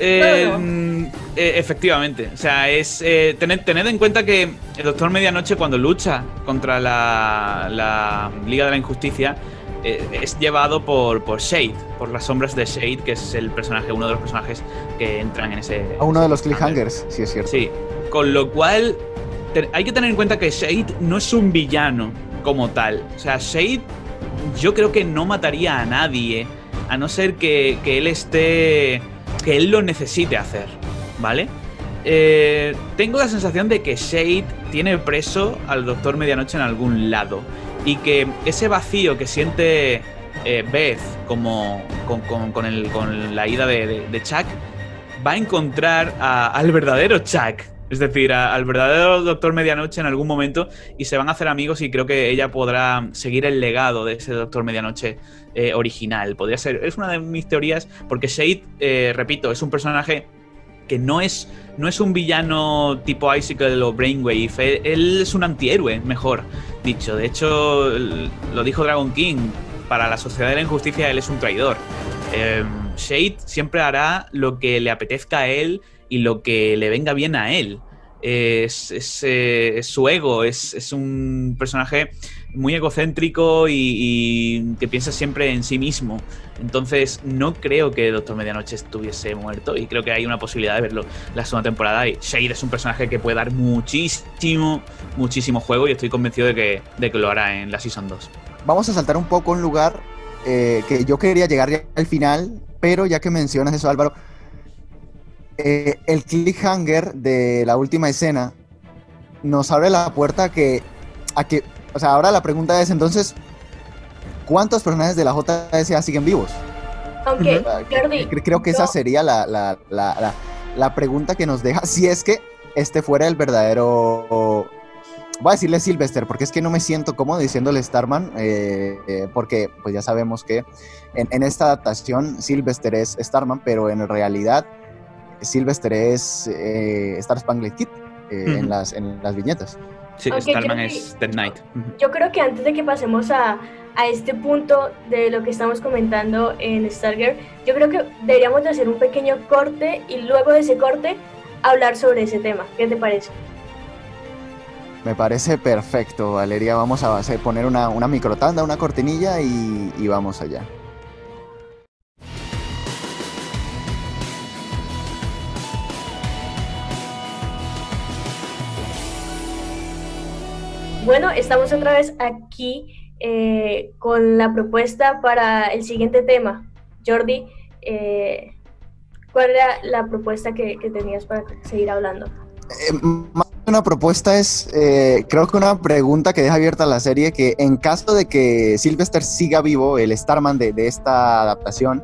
Eh, eh, efectivamente. O sea, es. Eh, tened, en cuenta que el Doctor Medianoche, cuando lucha contra la, Liga de la Injusticia, es llevado por, por Shade, por las sombras de Shade, que es el personaje, uno de los personajes que entran en ese. A uno de los cliffhangers, sí es cierto. Sí. Con lo cual, hay que tener en cuenta que Shade no es un villano como tal. O sea, Shade, yo creo que no mataría a nadie a no ser que, que él esté. Que él lo necesite hacer, ¿vale? Eh, tengo la sensación de que Shade tiene preso al Doctor Medianoche en algún lado. Y que ese vacío que siente eh, Beth como con, con, la ida de, Chuck va a encontrar al verdadero Chuck. Es decir, al verdadero Doctor Medianoche en algún momento y se van a hacer amigos y creo que ella podrá seguir el legado de ese Doctor Medianoche eh, original. Podría ser, es una de mis teorías porque Shade, repito, es un personaje que no es, no es un villano tipo Icicle o Brainwave, él, es un antihéroe, mejor dicho. De hecho, lo dijo Dragon King, para la sociedad de la injusticia él es un traidor. Em, Shade siempre hará lo que le apetezca a él y lo que le venga bien a él. Es, eh, su ego, es, es un personaje muy egocéntrico y, que piensa siempre en sí mismo. Entonces, no creo que Doctor Medianoche estuviese muerto y creo que hay una posibilidad de verlo la segunda temporada. Y Shade es un personaje que puede dar muchísimo, muchísimo juego y estoy convencido de que, de que lo hará en la Season 2. Vamos a saltar un poco un lugar eh, que yo quería llegar al final, pero ya que mencionas eso, Álvaro, eh, el cliffhanger de la última escena nos abre la puerta que, a que o sea, ahora la pregunta es entonces, ¿cuántos personajes de la JSA siguen vivos? Aunque, creo que esa sería la, la, la, la, pregunta que nos deja, si es que este fuera el verdadero... Voy a decirle Sylvester, porque es que no me siento cómodo diciéndole Starman, eh, eh, porque pues ya sabemos que en, en, esta adaptación Sylvester es Starman, pero en realidad Sylvester es eh, Star Spangled Kid en, las, en las viñetas. Sí, Starman es Dead Knight. Yo creo que antes de que pasemos a, a, este punto de lo que estamos comentando en Stargirl, yo creo que deberíamos de hacer un pequeño corte y luego de ese corte hablar sobre ese tema. ¿Qué te parece? Me parece perfecto, Valeria. Vamos a hacer, poner una, una microtanda, una cortinilla y, y vamos allá. Bueno, estamos otra vez aquí eh, con la propuesta para el siguiente tema. Jordi, eh, ¿cuál era la propuesta que, tenías para seguir hablando? Eh, más que una propuesta es, creo que una pregunta que deja abierta la serie, que en caso de que Sylvester siga vivo, el Starman de, de esta adaptación,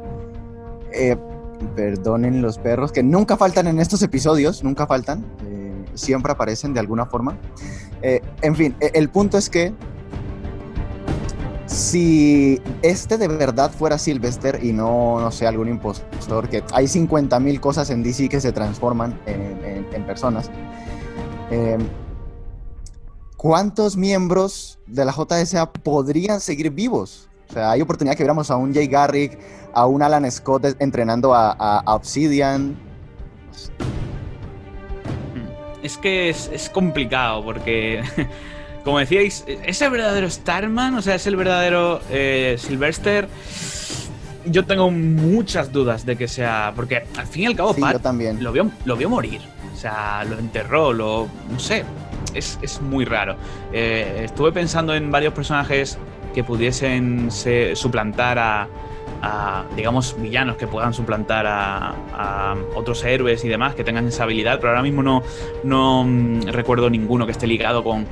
perdonen los perros, que nunca faltan en estos episodios, nunca faltan, siempre aparecen de alguna forma. Eh, en fin, e, el punto es que si este de verdad fuera Sylvester y no, no sé, algún impostor, que hay 50 mil cosas en DC que se transforman en, personas, em, ¿cuántos miembros de la JSA podrían seguir vivos? O sea, hay oportunidad que viéramos a un Jay Garrick, a un Alan Scott entrenando a Obsidian es que es, complicado porque, [laughs] como decíais, ¿es el verdadero Starman? O sea, ¿es el verdadero eh, Sylvester? Yo tengo muchas dudas de que sea, porque al fin y al cabo, Pat también. Lo, vio, lo vio morir. O sea, lo enterró, lo. No sé. Es, muy raro. Eh, estuve pensando en varios personajes que pudiesen suplantar a, digamos, villanos que puedan suplantar a, otros héroes y demás que tengan esa habilidad, pero ahora mismo no, no mm, recuerdo ninguno que esté ligado con,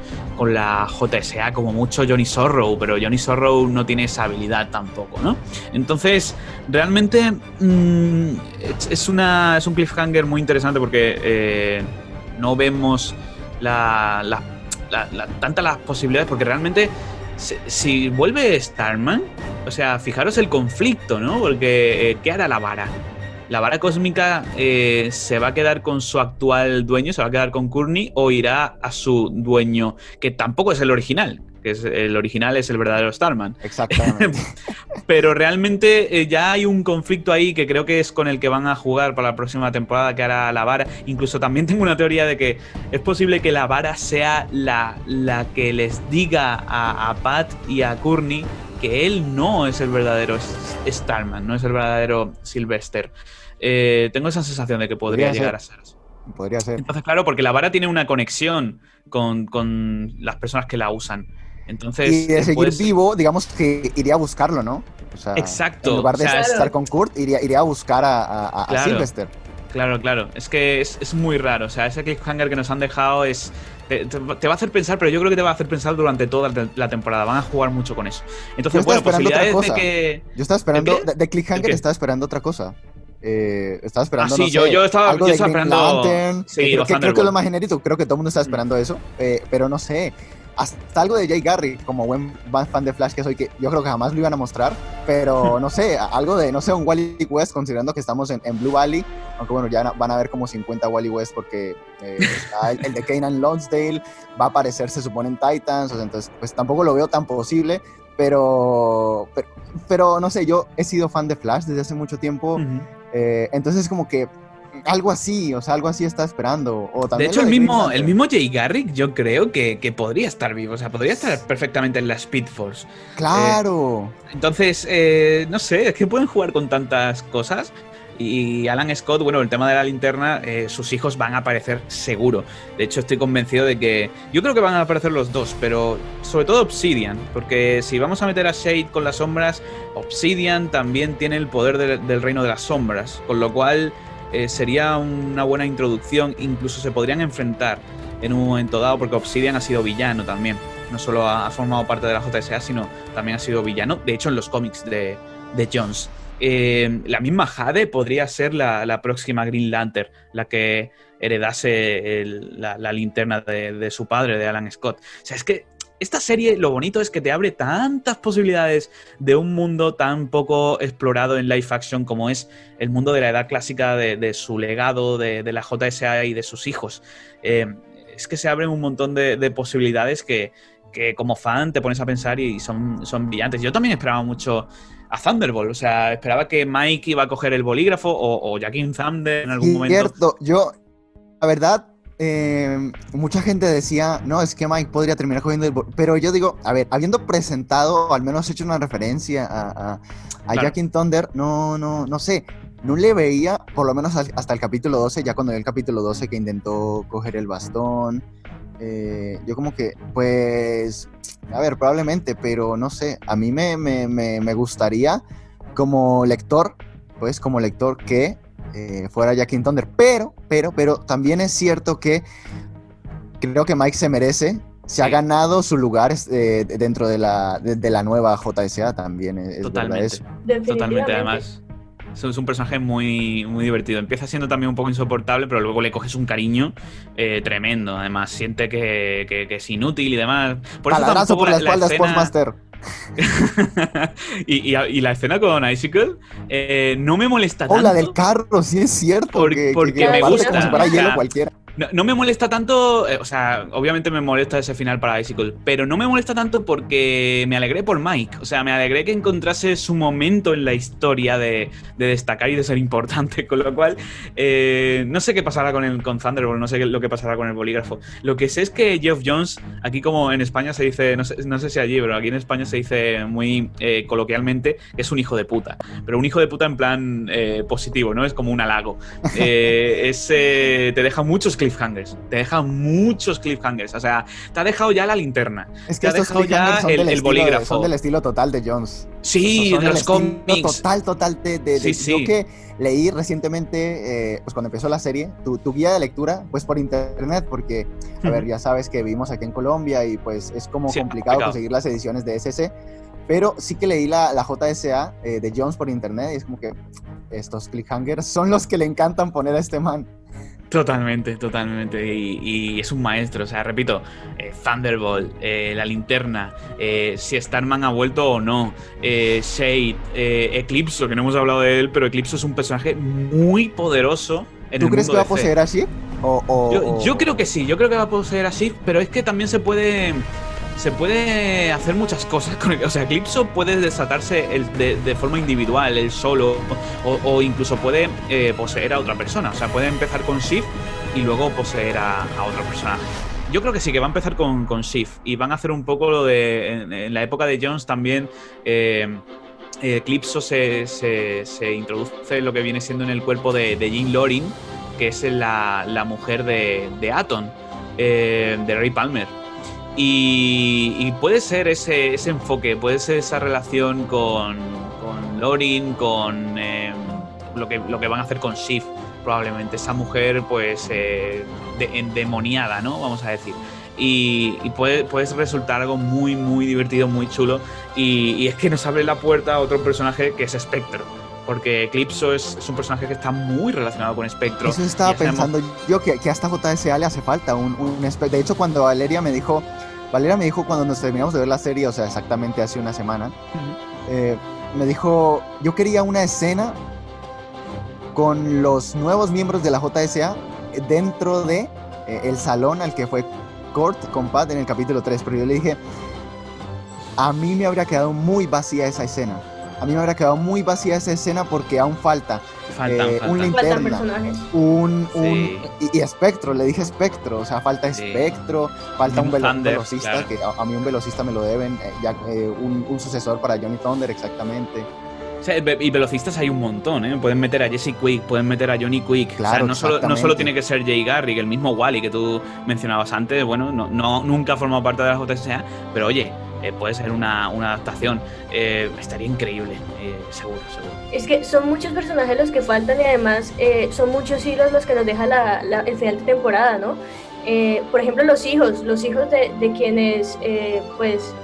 la JSA, como mucho Johnny Sorrow, pero Johnny Sorrow no tiene esa habilidad tampoco, ¿no? Entonces, realmente mm, es, una, es un cliffhanger muy interesante porque eh, no vemos la, tantas las posibilidades, porque realmente si, vuelve Starman, o sea, fijaros el conflicto, ¿no? Porque, eh, ¿qué hará la vara? ¿La vara cósmica eh, se va a quedar con su actual dueño, se va a quedar con Courtney o irá a su dueño, que tampoco es el original, que es el original es el verdadero Starman. Exactamente. [laughs] Pero realmente eh, ya hay un conflicto ahí que creo que es con el que van a jugar para la próxima temporada que hará la vara. Incluso también tengo una teoría de que es posible que la vara sea la, la que les diga a, Pat y a Courtney que él no es el verdadero Starman, no es el verdadero Sylvester. Eh, tengo esa sensación de que podría, llegar a ser. Podría ser. Entonces, claro, porque la vara tiene una conexión con, con las personas que la usan. Entonces, y de seguir vivo, digamos que iría a buscarlo, ¿no? O sea, Exacto, En lugar de o sea, estar con Kurt, iría, iría a buscar a, a, a Claro. Sylvester. Claro, claro. Es que es, es muy raro. O sea, ese cliffhanger que nos han dejado es. Te, va a hacer pensar, pero yo creo que te va a hacer pensar durante toda la- temporada. Van a jugar mucho con eso. Entonces, bueno, posibilidades de que. Yo estaba esperando, qué? de, de Cliffhanger estaba esperando otra cosa. Eh, estaba esperando, Ah, sí, no yo- sé, yo estaba- algo yo estaba esperando- Lantern, sí, que creo, los que, creo que es lo más genérico, creo que todo el mundo está esperando eso, eh, pero no sé, hasta algo de Jay Garrick, como buen fan de Flash que soy, que yo creo que jamás lo iban a mostrar, pero [laughs] no sé, algo de, no sé, un Wally West, considerando que estamos en, en Blue Valley, aunque bueno, ya van a ver como 50 Wally West porque eh, el, el de Kanan Lonsdale, va a aparecer, se supone, en Titans, o sea, entonces, pues tampoco lo veo tan posible, pero, pero, pero no sé, yo he sido fan de Flash desde hace mucho tiempo, Ujú. Eh, entonces como que algo así, o sea, algo así está esperando. O De hecho, el mismo, el mismo Jay Garrick, yo creo que, que podría estar vivo. O sea, podría estar perfectamente en la Speed Force. Claro. Entonces, eh, no sé, es que pueden jugar con tantas cosas. Y Alan Scott, bueno, el tema de la linterna, eh, sus hijos van a aparecer seguro. De hecho, estoy convencido de que. Yo creo que van a aparecer los dos, pero sobre todo Obsidian. Porque si vamos a meter a Shade con las sombras, Obsidian también tiene el poder de- del reino de las sombras. Con lo cual eh, sería una buena introducción. Incluso se podrían enfrentar en un momento dado, porque Obsidian ha sido villano también. No solo ha, ha formado parte de la JSA, sino también ha sido villano. De hecho, en los cómics de, de Jones. Eh, la misma Jade podría ser la, la próxima Green Lantern, la que heredase la, linterna de, su padre, de Alan Scott. O sea, es que esta serie, lo bonito es que te abre tantas posibilidades de un mundo tan poco explorado en live action como es el mundo de la edad clásica, de, su legado, de, la JSA y de sus hijos. Eh, es que se abren un montón de, de posibilidades que, que como fan te pones a pensar y son, son brillantes. Yo también esperaba mucho a Thunderbolt, o sea, esperaba que Mike iba a coger el bolígrafo o, o Jackie Thunder en algún momento. Cierto, yo, la verdad, eh, mucha gente decía, no, es que Mike podría terminar cogiendo el... bo-". Pero yo digo, a ver, habiendo presentado, o al menos hecho una referencia a, a, a Claro. Jack in Thunder, no, no, no sé, no le veía, por lo menos hasta el capítulo 12, ya cuando vi el capítulo 12 que intentó coger el bastón, eh, yo como que, pues, a ver, probablemente, pero no sé, a mí me, me, me, me gustaría como lector, pues como lector que eh, fuera Jack in Thunder, pero, pero, pero también es cierto que creo que Mike se merece, se ha ganado su lugar eh, dentro de la, de, de la nueva JSA también, es, Totalmente. eso. Totalmente, además. Es un- personaje muy, muy divertido. Empieza siendo también un poco insoportable, pero luego le coges un cariño eh, tremendo. Además, siente que, que- que es inútil y demás. Por eso Paladrazo tampoco por la, la, espalda, escena- Sportsmaster. [laughs] y, y- y la escena con Icicle eh, no me molesta Oh, tanto. la del carro, sí es cierto. Por- que, que- porque que me gusta, Como si fuera o hielo cualquiera. No, no me molesta tanto, eh, o sea, obviamente me molesta ese final para Icicle, pero no me molesta tanto porque me alegré por Mike. O sea, me alegré que encontrase su momento en la historia de, de destacar y de ser importante. [laughs] Con lo cual, eh, no sé qué pasará con el con Thunderbolt, no sé qué- lo que pasará con el bolígrafo. Lo que sé es que Geoff Jones, aquí como en España se dice, no sé, no sé si allí, pero aquí en España se dice muy eh, coloquialmente, que es un hijo de puta. Pero un hijo de puta en plan eh, positivo, ¿no? Es como un halago. [laughs] Es, te deja muchos cliffhangers. Te deja muchos cliffhangers. O sea, te ha dejado ya la linterna. Es te que ha estos dejado ya el- el estilo bolígrafo. son del estilo total de Jones. Sí, Son de los cómics. Total, total. De, de- de- Sí, sí. Yo que leí recientemente, eh, pues cuando empezó la serie, tu, tu guía de lectura, pues por internet, porque, a ver, ya sabes que vivimos aquí en Colombia y pues es como Sí, complicado complicado. conseguir las ediciones de SC. Pero sí que leí la, la JSA eh, de Jones por internet y es como que estos cliffhangers son los que le encantan poner a este man. Totalmente, totalmente. Y, y es un maestro. O sea, repito, eh, Thunderbolt, eh, la linterna, eh, si Starman ha vuelto o no, eh, Shade, eh, Eclipso, que no hemos hablado de él, pero Eclipso es un personaje muy poderoso. En ¿Tú el crees que va a poseer así? O, o- Yo, o- yo creo que sí, yo creo que va a poseer así, pero es que también se puede. Se puede hacer muchas cosas con el, O sea, Eclipso puede desatarse el- de, de forma individual, él solo, o, incluso puede eh, poseer a otra persona. O sea, puede empezar con Shift y luego poseer a, a otro personaje. Yo creo que sí, que va a empezar con, con Shift y van a hacer un poco lo de. En, la época de Jones también. eh, Eclipso se, se, se introduce lo que viene siendo en el cuerpo de, de Jean Loring, que es la, la mujer de, de Atom, eh, de Ray Palmer. Y, puede ser ese, enfoque, puede ser esa relación con, con Lorin, con eh, lo, que, lo que van a hacer con Shift, probablemente. Esa mujer, pues, eh, endemoniada, ¿no? Vamos a decir. Y, puede, resultar algo muy, muy divertido, muy chulo. Y, es que nos abre la puerta a otro personaje que es Spectro. Porque Eclipso es, un personaje que está muy relacionado con Spectro. Eso estaba pensando yo, que, que, hasta JSA le hace falta un, un De hecho, cuando Valeria me dijo, Valeria me dijo cuando nos terminamos de ver la serie, o sea, exactamente hace una semana, eh, me dijo, yo quería una escena con los nuevos miembros de la JSA dentro de eh, el salón al que fue Kurt con Pat en el capítulo 3, pero yo le dije, a mí me habría quedado muy vacía esa escena. A mí me habría quedado muy vacía esa escena porque aún falta eh, un linterna, un, y, espectro, le dije espectro, o sea, falta espectro, falta un, velocista, que a, mí un velocista me lo deben, eh, ya, un, un, sucesor para Johnny Thunder exactamente. Y velocistas hay un montón, ¿eh? Pueden meter a Jesse Quick, pueden meter a Johnny Quick. Claro, no, solo, no solo tiene que ser Jay Garrick, el mismo Wally que tú mencionabas antes, bueno, no, nunca ha formado parte de la JSA, pero oye, eh, puede ser una, adaptación. Eh, estaría increíble, eh, seguro, seguro. Es que son muchos personajes los que faltan y además son muchos hilos los que nos deja la, el final de temporada, ¿no? por ejemplo, los hijos, los hijos de, de quienes, pues,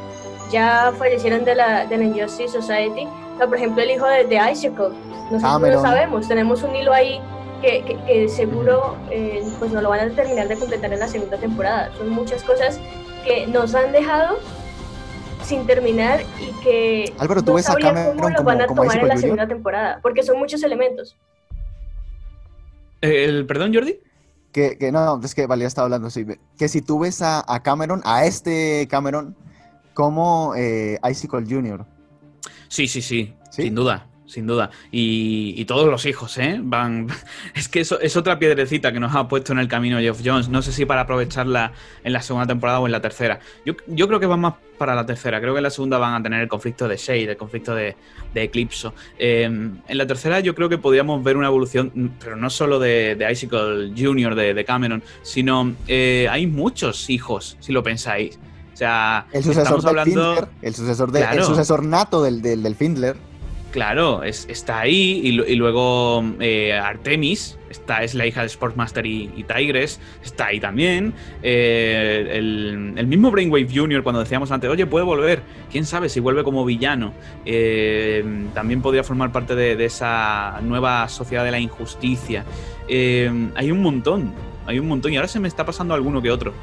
ya fallecieron de la, de la Injustice Society por ejemplo, el hijo de, de Icicle, nosotros lo sabemos, tenemos un hilo ahí que, que, seguro eh, pues no lo van a terminar de completar en la segunda temporada. Son muchas cosas que nos han dejado sin terminar y que Álvaro, ¿tú no ves cómo lo van a tomar en la segunda temporada, porque son muchos elementos. ¿El perdón, Jordi? Que, que no, es que Valía estaba hablando así. Que si tú ves a, a Cameron, a este Cameron, como eh, Icicle Jr., Sí, sí, sí, sin duda, sin duda. Y, todos los hijos, ¿eh? Van. [laughs] Es que eso es otra piedrecita que nos ha puesto en el camino Jeff Jones. No sé si para aprovecharla en la segunda temporada o en la tercera. Yo, yo creo que van más para la tercera. Creo que en la segunda van a tener el conflicto de Shade, el conflicto de, de Eclipso. Eh, en la tercera yo creo que podríamos ver una evolución, pero no solo de, de Icicle Jr., de, Cameron, sino eh, hay muchos hijos, si lo pensáis. O sea, el sucesor hablando... el sucesor, de, el sucesor nato del, del, Findler. Claro, es, está ahí y, luego eh, Artemis, esta es la hija de Sportsmaster y, Tigres, está ahí también. Eh, el, mismo Brainwave Jr. cuando decíamos antes, oye, puede volver, quién sabe si vuelve como villano. Eh, también podría formar parte de, de, esa nueva sociedad de la injusticia. hay un montón, hay un montón y ahora se me está pasando alguno que otro.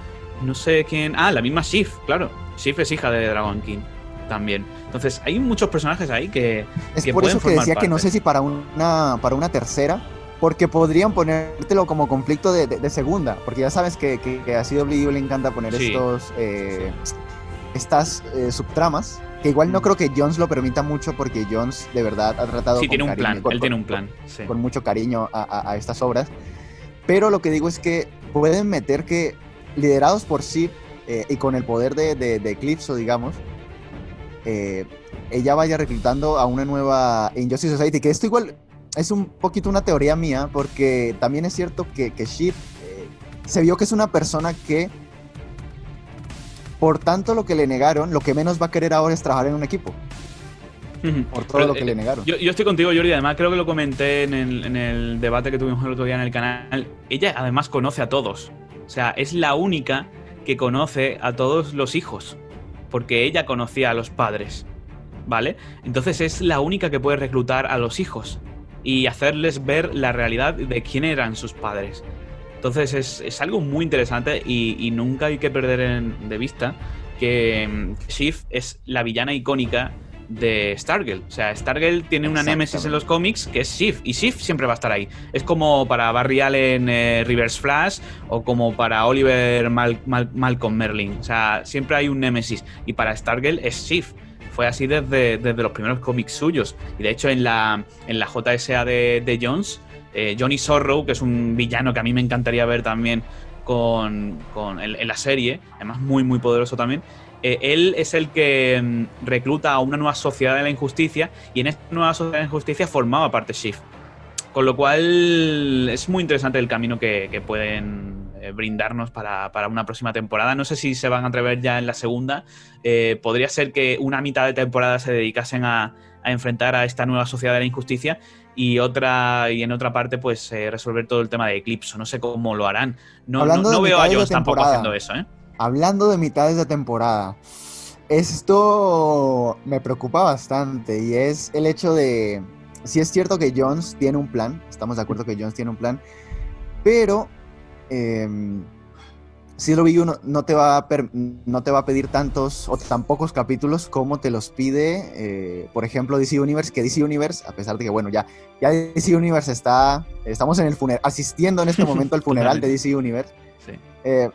No sé quién. Ah, la misma Sif, claro. Sif es hija de Dragon King también. Entonces, hay muchos personajes ahí que. Es por eso que decía que no sé si para una, para una tercera, porque podrían ponértelo como conflicto de, segunda, porque ya sabes que, que, a CW le encanta poner estos. Eh, estas eh, subtramas. Que igual no mm. creo que Jones lo permita mucho porque Jones de verdad ha tratado sí, tiene un plan, él tiene un plan. Con mucho cariño a, a estas obras. Pero lo que digo es que pueden meter que liderados por Sif eh, y con el poder de, de, Eclipso, digamos, eh, ella vaya reclutando a una nueva Injustice Society, que esto igual es un poquito una teoría mía, porque también es cierto que, que Shiv eh, se vio que es una persona que, por tanto lo que le negaron, lo que menos va a querer ahora es trabajar en un equipo. Por todo lo que le negaron. Yo, estoy contigo, Jordi. Además, creo que lo comenté en el, en el debate que tuvimos el otro día en el canal. Ella, además, conoce a todos. O sea, es la única que conoce a todos los hijos, porque ella conocía a los padres, ¿vale? Entonces es la única que puede reclutar a los hijos y hacerles ver la realidad de quién eran sus padres. Entonces es, algo muy interesante y, nunca hay que perder de vista que mm, Shift es la villana icónica de Stargirl. O sea, Stargirl tiene una némesis en los cómics que es Sif, y Sif siempre va a estar ahí. Es como para Barry Allen eh, Reverse Flash o como para Oliver Malcolm Merlin. O sea, siempre hay un némesis. Y para Stargirl es Sif. Fue así desde, desde los primeros cómics suyos. Y de hecho, en la, en la JSA de, Jones, eh, Johnny Sorrow, que es un villano que a mí me encantaría ver también con, en, la serie, además muy, muy poderoso también. Eh, él es el que mm, recluta a una nueva sociedad de la injusticia y en esta nueva sociedad de la injusticia formaba parte Shift. Con lo cual es muy interesante el camino que, pueden eh, brindarnos para, una próxima temporada. No sé si se van a atrever ya en la segunda. Eh, podría ser que una mitad de temporada se dedicasen a, enfrentar a esta nueva sociedad de la injusticia y otra y en otra parte pues resolver todo el tema de Eclipse. No sé cómo lo harán. No, no, veo a ellos tampoco haciendo eso. Hablando de mitades de temporada, esto me preocupa bastante y es el hecho de, si es cierto que Jones tiene un plan, estamos de acuerdo que Jones tiene un plan, pero eh, CW no, no, te va a no te va a pedir tantos o tan pocos capítulos como te los pide, eh, por ejemplo, DC Universe, que DC Universe, a pesar de que, bueno, ya, ya DC Universe está, estamos en el funeral, asistiendo en este momento al [laughs] funeral de DC Universe. Sí. Eh,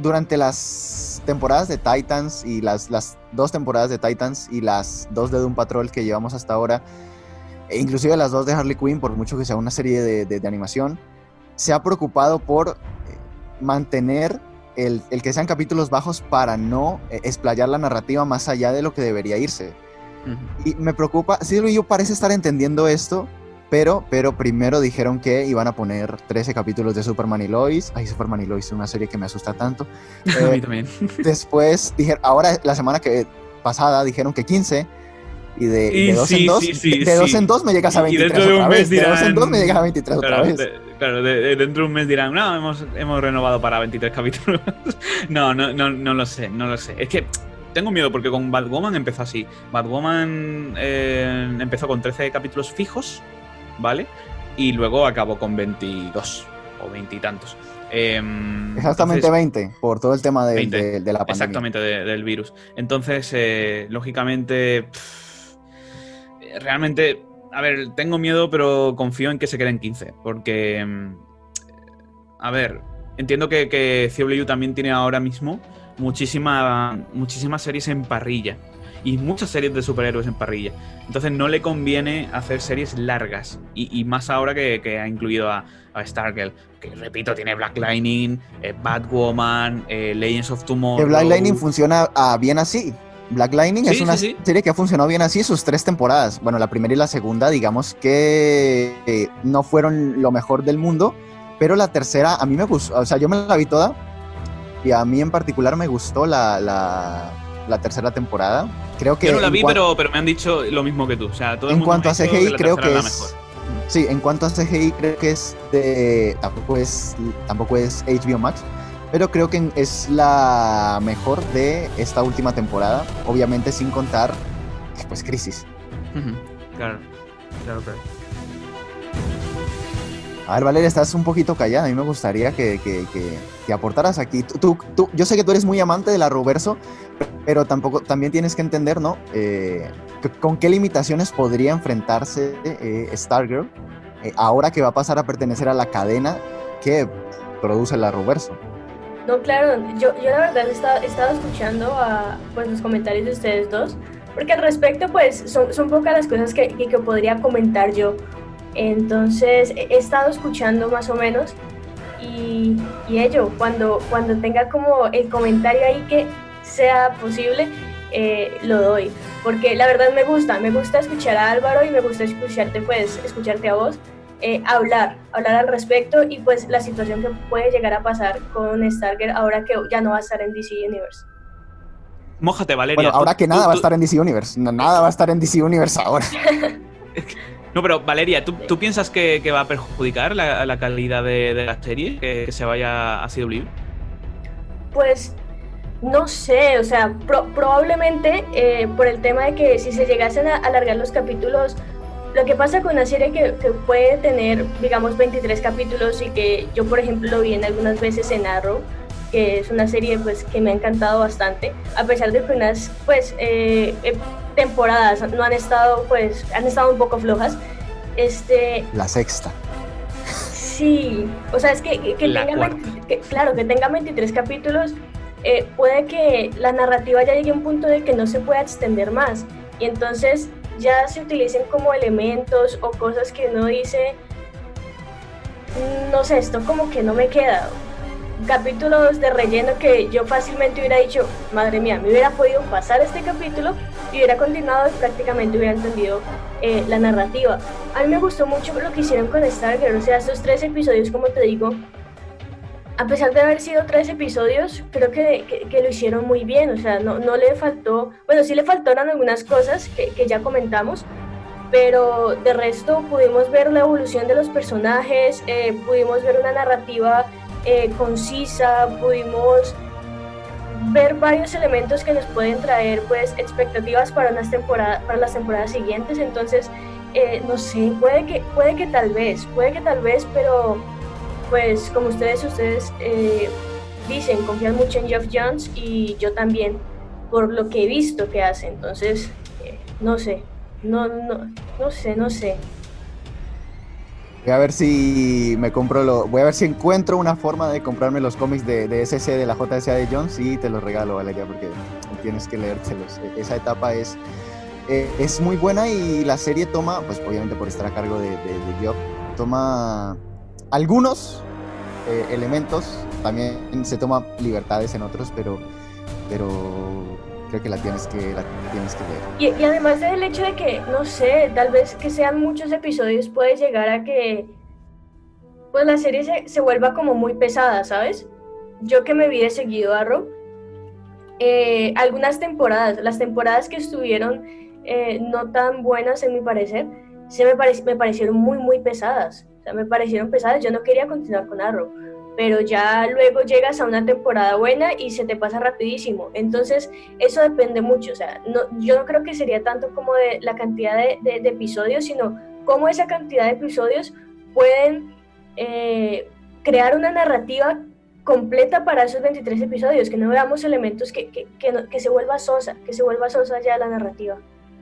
durante las temporadas de Titans y las, las dos temporadas de Titans y las dos de Doom Patrol que llevamos hasta ahora, e inclusive las dos de Harley Quinn, por mucho que sea una serie de, animación, se ha preocupado por eh, mantener el, que sean capítulos bajos para no eh, explayar la narrativa más allá de lo que debería irse. Y me preocupa, sí, yo parece estar entendiendo esto, pero, pero primero dijeron que iban a poner 13 capítulos de Superman y Lois. Ay, Superman y Lois es una serie que me asusta tanto. [laughs] a mí eh, también. [laughs] después, dijeron, ahora la semana que pasada dijeron que 15. Y de, dos en dos, de, dos en dos me llegas a 23 y de otra vez. de dos en dos me llegas a 23 otra vez. claro, dentro de un mes dirán, no, hemos, hemos renovado para 23 capítulos. [laughs] no, no, no, no lo sé, no lo sé. Es que tengo miedo porque con Batwoman empezó así. Batwoman eh, empezó con 13 capítulos fijos ¿vale? Y luego acabó con 22 o 20 y tantos. Em, exactamente 20, por todo el tema de, la pandemia. Exactamente, del virus. Entonces, eh, lógicamente, realmente, a ver, tengo miedo, pero confío en que se queden 15, porque, em, a ver, entiendo que, que CW también tiene ahora mismo muchísima, muchísimas series en parrilla y muchas series de superhéroes en parrilla. Entonces no le conviene hacer series largas y, más ahora que, ha incluido a, Stargirl, que repito, tiene Black Lightning, eh, Batwoman, eh, Legends of Tomorrow. Black Lightning funciona ah, bien así. Black Lightning es una serie que ha funcionado bien así sus tres temporadas. Bueno, la primera y la segunda, digamos que eh, no fueron lo mejor del mundo, pero la tercera a mí me gustó, o sea, yo me la vi toda y a mí en particular me gustó la, la tercera temporada. Creo que Yo no la vi, pero, pero me han dicho lo mismo que tú. O sea, todo el en cuanto a CGI, creo que es. Sí, en cuanto a CGI, creo que es de. Tampoco es, tampoco es HBO Max, pero creo que es la mejor de esta última temporada. Obviamente, sin contar, pues, Crisis. Claro, claro, claro. A ver, Valeria, estás un poquito callada. A mí me gustaría que, que, aportaras aquí. Tú, tú, yo sé que tú eres muy amante de la Roverso, pero tampoco, también tienes que entender, ¿no? Eh, ¿Con qué limitaciones podría enfrentarse eh, Stargirl eh, ahora que va a pasar a pertenecer a la cadena que produce la Roverso? No, claro, yo, yo la verdad he estado, escuchando a, pues, los comentarios de ustedes dos, porque al respecto, pues son, son pocas las cosas que, que podría comentar yo. Entonces he estado escuchando más o menos y, ello, cuando, cuando tenga como el comentario ahí que sea posible, eh, lo doy. Porque la verdad me gusta, me gusta escuchar a Álvaro y me gusta escucharte, pues, escucharte a vos, eh, hablar, hablar al respecto y pues la situación que puede llegar a pasar con Stargirl ahora que ya no va a estar en DC Universe. Mójate, Valeria. Bueno, ahora que nada va a estar en DC Universe. Nada va a estar en DC Universe ahora. [laughs] No, pero Valeria, ¿tú, piensas que, va a perjudicar la, calidad de, la serie que, se vaya a CW? Pues no sé, o sea, probablemente eh, por el tema de que si se llegasen a alargar los capítulos, lo que pasa con una serie que, puede tener, digamos, 23 capítulos y que yo, por ejemplo, lo vi en algunas veces en Arrow, que es una serie pues que me ha encantado bastante, a pesar de que unas pues eh, eh, temporadas no han estado pues han estado un poco flojas. Este la sexta. Sí, o sea, es que, que, tenga, claro, que tenga 23 capítulos eh, puede que la narrativa ya llegue a un punto de que no se pueda extender más y entonces ya se utilicen como elementos o cosas que uno dice no sé, esto como que no me queda capítulos de relleno que yo fácilmente hubiera dicho, madre mía, me hubiera podido pasar este capítulo y hubiera continuado y prácticamente hubiera entendido eh, la narrativa. A mí me gustó mucho lo que hicieron con Stargirl, o sea, estos tres episodios, como te digo, a pesar de haber sido tres episodios, creo que, que, lo hicieron muy bien, o sea, no, no, le faltó, bueno, sí le faltaron algunas cosas que, que ya comentamos, pero de resto pudimos ver la evolución de los personajes, eh, pudimos ver una narrativa eh, concisa, pudimos ver varios elementos que nos pueden traer pues expectativas para, unas para las temporadas siguientes, entonces eh, no sé, puede que, puede que tal vez, puede que tal vez, pero pues como ustedes, ustedes dicen, confían mucho en Jeff Jones y yo también por lo que he visto que hace, entonces no sé, no, no, no sé, no sé. Voy a ver si me compro lo. Voy a ver si encuentro una forma de comprarme los cómics de, de SC de la JSA de Jones y te los regalo, Valeria, porque tienes que leértelos. E, esa etapa es, e, es muy buena y la serie toma, pues obviamente por estar a cargo de, de, Job, toma algunos eh, elementos, también se toma libertades en otros, pero, pero creo que la tienes que, la tienes que ver. Y, además del hecho de que, no sé, tal vez que sean muchos episodios puede llegar a que pues la serie se, se vuelva como muy pesada, ¿sabes? Yo que me vi de seguido Arrow, eh, algunas temporadas, las temporadas que estuvieron eh, no tan buenas en mi parecer, se me, me parecieron muy, muy pesadas. O sea, me parecieron pesadas, yo no quería continuar con Arrow pero ya luego llegas a una temporada buena y se te pasa rapidísimo. Entonces, eso depende mucho. O sea, no, yo no creo que sería tanto como de la cantidad de, episodios, sino cómo esa cantidad de episodios pueden eh, crear una narrativa completa para esos 23 episodios, que no veamos elementos que, que, que, se vuelva sosa, que se vuelva sosa ya la narrativa.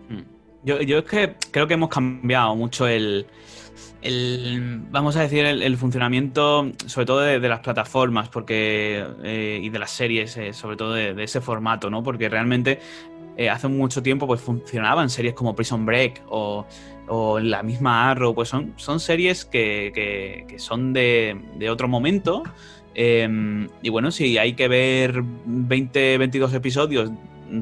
Hmm. Yo, yo es que creo que hemos cambiado mucho el, el, vamos a decir, el, funcionamiento, sobre todo de, las plataformas porque, eh, y de las series, eh, sobre todo de, ese formato, ¿no? Porque realmente eh, hace mucho tiempo pues funcionaban series como Prison Break o, la misma Arrow, pues son, son series que, que, son de, de, otro momento. Em, y bueno, si hay que ver 20, 22 episodios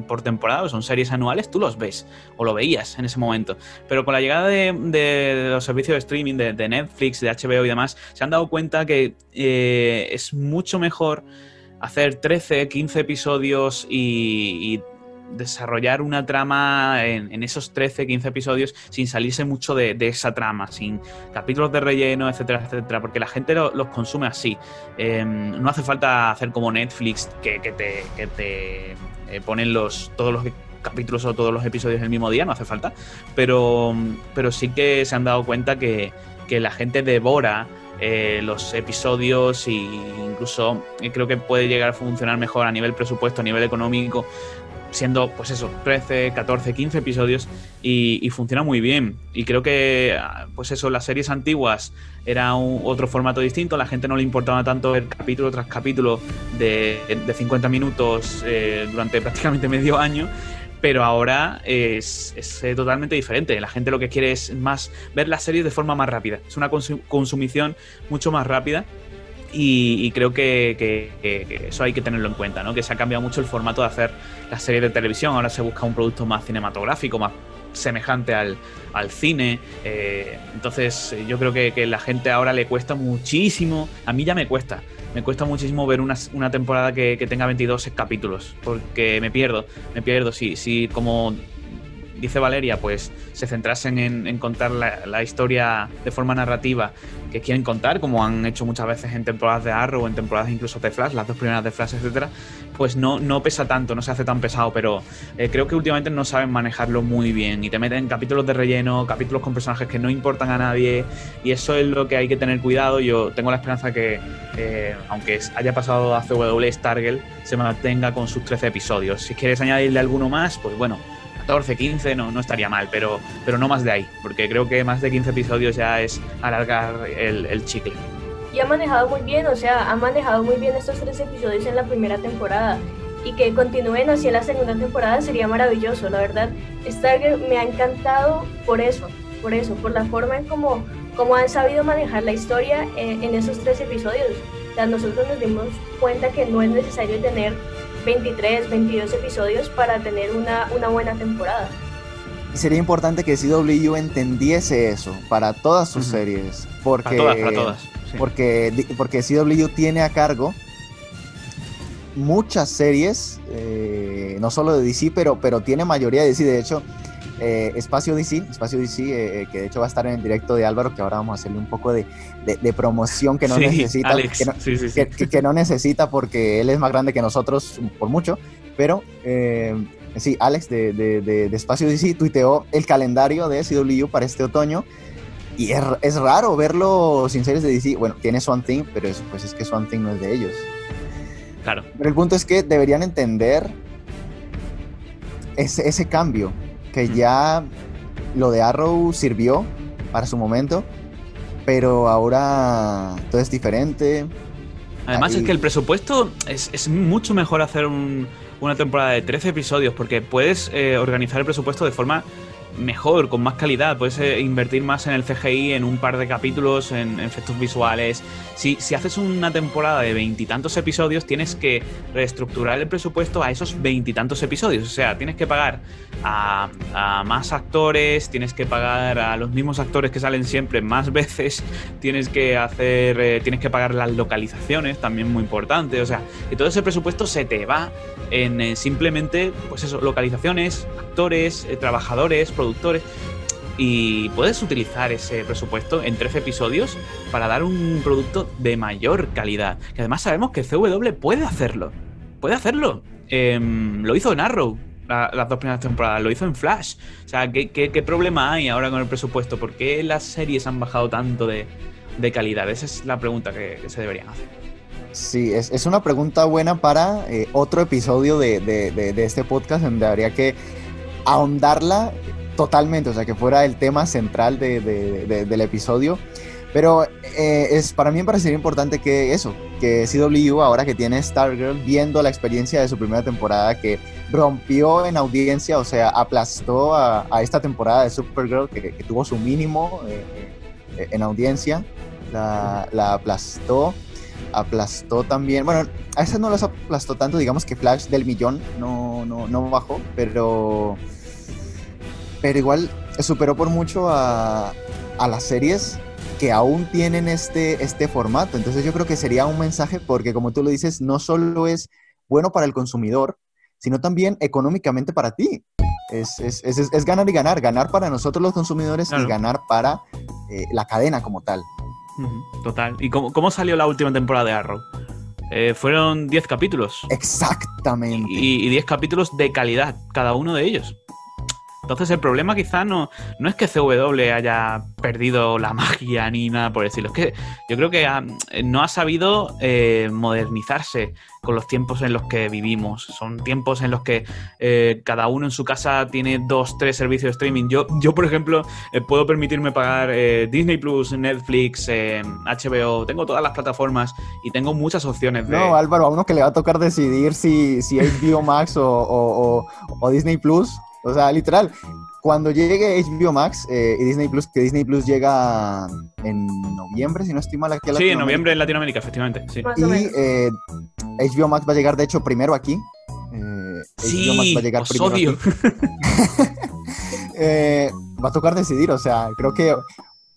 por temporada, son series anuales, tú los ves o lo veías en ese momento. Pero con la llegada de, los servicios de streaming, de, Netflix, de HBO y demás, se han dado cuenta que eh, es mucho mejor hacer 13, 15 episodios y, desarrollar una trama en, esos 13, 15 episodios sin salirse mucho de, esa trama, sin capítulos de relleno, etcétera, etcétera, porque la gente los consume así. Em, no hace falta hacer como Netflix que, te, que te eh, ponen los, todos los capítulos o todos los episodios el mismo día, no hace falta, pero, pero sí que se han dado cuenta que, la gente devora eh, los episodios e incluso eh, creo que puede llegar a funcionar mejor a nivel presupuesto, a nivel económico, siendo pues eso, 13, 14, 15 episodios y, funciona muy bien. Y creo que pues eso, las series antiguas era un, otro formato distinto, a la gente no le importaba tanto ver capítulo tras capítulo de, de 50 minutos eh, durante [laughs] prácticamente medio año. Pero ahora es, es, eh, totalmente diferente. La gente lo que quiere es más ver las series de forma más rápida. Es una consumición mucho más rápida y, creo que, eso hay que tenerlo en cuenta, ¿no? Que se ha cambiado mucho el formato de hacer las series de televisión. Ahora se busca un producto más cinematográfico, más semejante al, cine. Eh, entonces, yo creo que, la gente ahora le cuesta muchísimo. A mí ya me cuesta. Me cuesta muchísimo ver una, temporada que, tenga 22 capítulos. Porque me pierdo. Me pierdo. Si, si como dice Valeria, pues se centrasen en, contar la, historia de forma narrativa que quieren contar, como han hecho muchas veces en temporadas de Arrow en temporadas incluso de Flash, las dos primeras de Flash, etcétera, pues no, no pesa tanto, no se hace tan pesado, pero eh, creo que últimamente no saben manejarlo muy bien y te meten capítulos de relleno, capítulos con personajes que no importan a nadie y eso es lo que hay que tener cuidado. Yo tengo la esperanza que, eh, aunque haya pasado a CW Stargirl, se mantenga con sus 13 episodios. Si quieres añadirle alguno más, pues bueno, 14, 15, no, no estaría mal, pero, pero no más de ahí, porque creo que más de 15 episodios ya es alargar el, el chicle. Y ha manejado muy bien, o sea, ha manejado muy bien estos tres episodios en la primera temporada y que continúen así en la segunda temporada sería maravilloso, la verdad. Stargirl me ha encantado por eso, por eso, por la forma en cómo, cómo han sabido manejar la historia en, en esos tres episodios. O sea, nosotros nos dimos cuenta que no es necesario tener 23, 22 episodios para tener una, una buena temporada. Sería importante que CW entendiese eso para todas sus series, porque para todas, para todas. Porque, porque CW tiene a cargo muchas series, eh, no solo de DC, pero, pero tiene mayoría de DC. De hecho, eh, Espacio DC, Espacio DC, eh, que de hecho va a estar en el directo de Álvaro, que ahora vamos a hacerle un poco de, promoción que no necesita, que, no, necesita porque él es más grande que nosotros por mucho, pero sí, Alex de, de, Espacio DC tuiteó el calendario de CW para este otoño. Y es, es, raro verlo sin series de DC. Bueno, tiene Swan Thing, pero es, pues es que Swan Thing no es de ellos. Claro. Pero el punto es que deberían entender ese, ese cambio, que ya lo de Arrow sirvió para su momento, pero ahora todo es diferente. Además es que el presupuesto es, es mucho mejor hacer un, una temporada de 13 episodios porque puedes eh, organizar el presupuesto de forma mejor, con más calidad. Puedes eh, invertir más en el CGI, en un par de capítulos, en, efectos visuales. Si, si, haces una temporada de veintitantos episodios, tienes que reestructurar el presupuesto a esos veintitantos episodios. O sea, tienes que pagar a, más actores, tienes que pagar a los mismos actores que salen siempre más [laughs] veces, tienes que hacer, eh, tienes que pagar las localizaciones, también muy importante. O sea, que todo ese presupuesto se te va en eh, simplemente, pues eso, localizaciones, actores, trabajadores, productores productores y puedes utilizar ese presupuesto en 13 episodios para dar un producto de mayor calidad. Que además sabemos que CW puede hacerlo. Puede hacerlo. Em, lo hizo en Arrow las dos primeras temporadas, lo hizo en Flash. O sea, ¿qué, qué, problema hay ahora con el presupuesto? ¿Por qué las series han bajado tanto de, calidad? Esa es la pregunta que, se deberían hacer. Sí, es, una pregunta buena para eh, otro episodio de, de, este podcast donde habría que ahondarla totalmente, o sea, que fuera el tema central del episodio. Pero eh, es, para mí me parecería importante que eso, que CW, ahora que tiene Stargirl, viendo la experiencia de su primera temporada, que rompió en audiencia, o sea, aplastó a, esta temporada de Supergirl, que, tuvo su mínimo eh, eh, en audiencia, la, la, aplastó, aplastó también, bueno, a esa no las aplastó tanto, digamos que Flash del millón no, no, no bajó, pero pero igual superó por mucho a, las series que aún tienen este, este formato. Entonces yo creo que sería un mensaje porque como tú lo dices, no solo es bueno para el consumidor, sino también económicamente para ti. Es, ganar y ganar, ganar para nosotros los consumidores y ganar para eh, la cadena como tal. Total. ¿Y cómo, salió la última temporada de Arrow? Eh, fueron 10 capítulos. Exactamente. Y 10 capítulos de calidad, cada uno de ellos. Entonces el problema quizá no, no es que CW haya perdido la [laughs] magia ni nada por decirlo, es que yo creo que no ha sabido eh, modernizarse con los tiempos en los que vivimos. Son tiempos en los que eh, cada uno en su casa tiene dos, tres servicios de streaming. Yo, yo por ejemplo, eh, puedo permitirme pagar Disney Plus, Netflix, HBO, tengo todas las plataformas y tengo muchas opciones de... No, Álvaro, a uno que le va a tocar decidir si, si [laughs] es Biomax o, o Disney Plus o sea, literal, cuando llegue HBO Max eh, y Disney Plus, que Disney Plus llega en noviembre, si no estoy mal aquí. sí, en noviembre en Latinoamérica, efectivamente. Sí. Y eh, HBO Max va a llegar, de hecho, primero aquí. Eh, sí, HBO Max va a llegar primero Aquí. [laughs] [laughs] eh, va a tocar decidir, o sea, creo que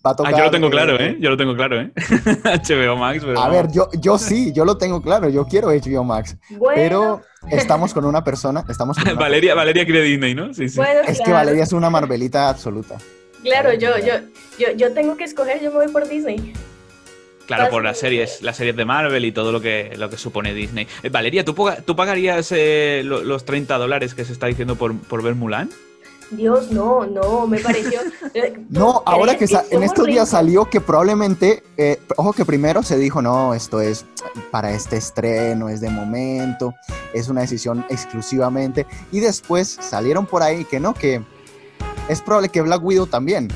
va a tocar. Ah, yo lo tengo claro, ¿eh? Yo lo tengo claro, ¿eh? [laughs] HBO Max, pero. A ver, yo, yo sí, yo lo tengo claro, yo quiero HBO Max. Pero estamos con una persona, estamos [laughs] Valeria, Valeria quiere Disney, ¿no? Sí, sí. es que Valeria es una Marvelita absoluta. Claro, yo, yo, yo, yo tengo que escoger, yo me voy por Disney. Claro, por las series, las series de Marvel y todo lo que, lo que supone Disney. Eh, Valeria, ¿tú, ¿tú pagarías eh, los 30 dólares que se está diciendo por, por ver Mulan? Dios, no, no, me pareció. [laughs] Eh, no, ahora que, en estos días salió que probablemente, eh, ojo que primero se dijo, no, esto es para este estreno, es de momento, es una decisión exclusivamente. Y después salieron por ahí que no, que es probable que Black Widow también.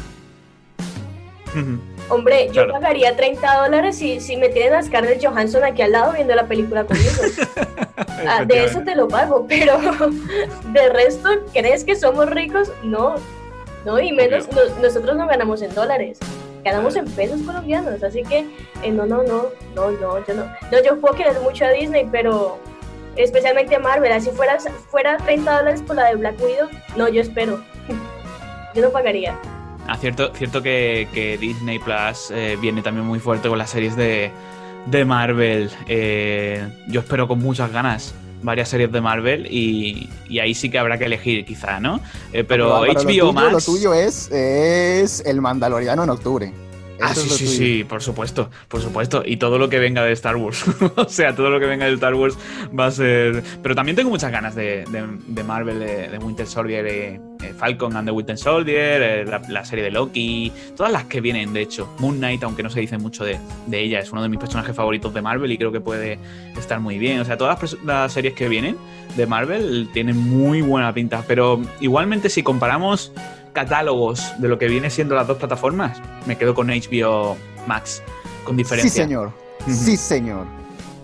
Hombre, yo pagaría 30 dólares si, si me tienen a Scarlett Johansson aquí al lado viendo la película conmigo. [laughs] Ah, de eso te lo pago, pero [laughs] de resto, ¿crees que somos ricos? No, no, y menos nosotros no ganamos en dólares, ganamos en pesos colombianos, así que eh, no, no, no, no, no, yo no. No, yo puedo querer mucho a Disney, pero especialmente a Marvel, así fuera, fuera 30 dólares por la de Black Widow, no, yo espero. [laughs] yo no pagaría. Ah, cierto, cierto que, Disney Plus eh, viene también muy fuerte con las series de, de Marvel. Eh, yo espero con muchas ganas varias series de Marvel y, ahí sí que habrá que elegir quizá, ¿no? Eh, pero HBO Max... Lo tuyo es, es El Mandaloriano en octubre. Ah, sí, sí, sí, por supuesto, por supuesto. Y todo lo que venga de Star Wars. [laughs] o sea, todo lo que venga de Star Wars va a ser. Pero también tengo muchas ganas de, Marvel, de, Winter Soldier, eh, Falcon and the Winter Soldier, eh, la, serie de Loki, todas las que vienen, de hecho. Moon Knight, aunque no se dice mucho de, ella, es uno de mis personajes favoritos de Marvel y creo que puede estar muy bien. O sea, todas las, las series que vienen de Marvel tienen muy buena pinta. Pero igualmente, si comparamos catálogos de lo que viene siendo las dos plataformas, me quedo con HBO Max, con diferencia. Sí, señor. Sí, señor.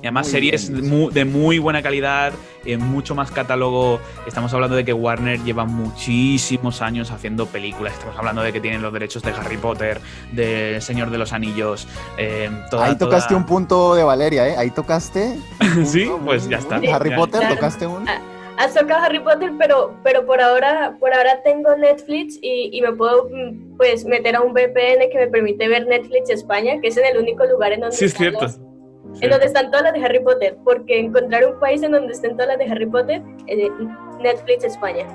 Y además series de muy buena calidad, en mucho más catálogo. Estamos hablando de que Warner lleva muchísimos años haciendo películas. Estamos hablando de que tienen los derechos de Harry Potter, de Señor de los Anillos. Eh, Ahí tocaste un punto de Valeria, ¿eh? Ahí tocaste. [laughs] sí, pues ya está. Harry Potter, tocaste un. Has tocado Harry Potter, pero, pero por ahora, por ahora tengo Netflix y, y, me puedo mm, pues meter a un VPN que me permite ver Netflix España, que es en el único lugar en donde sí, es cierto. en donde están todas las de Harry Potter, porque encontrar un país en donde estén todas las de Harry Potter, es Netflix España.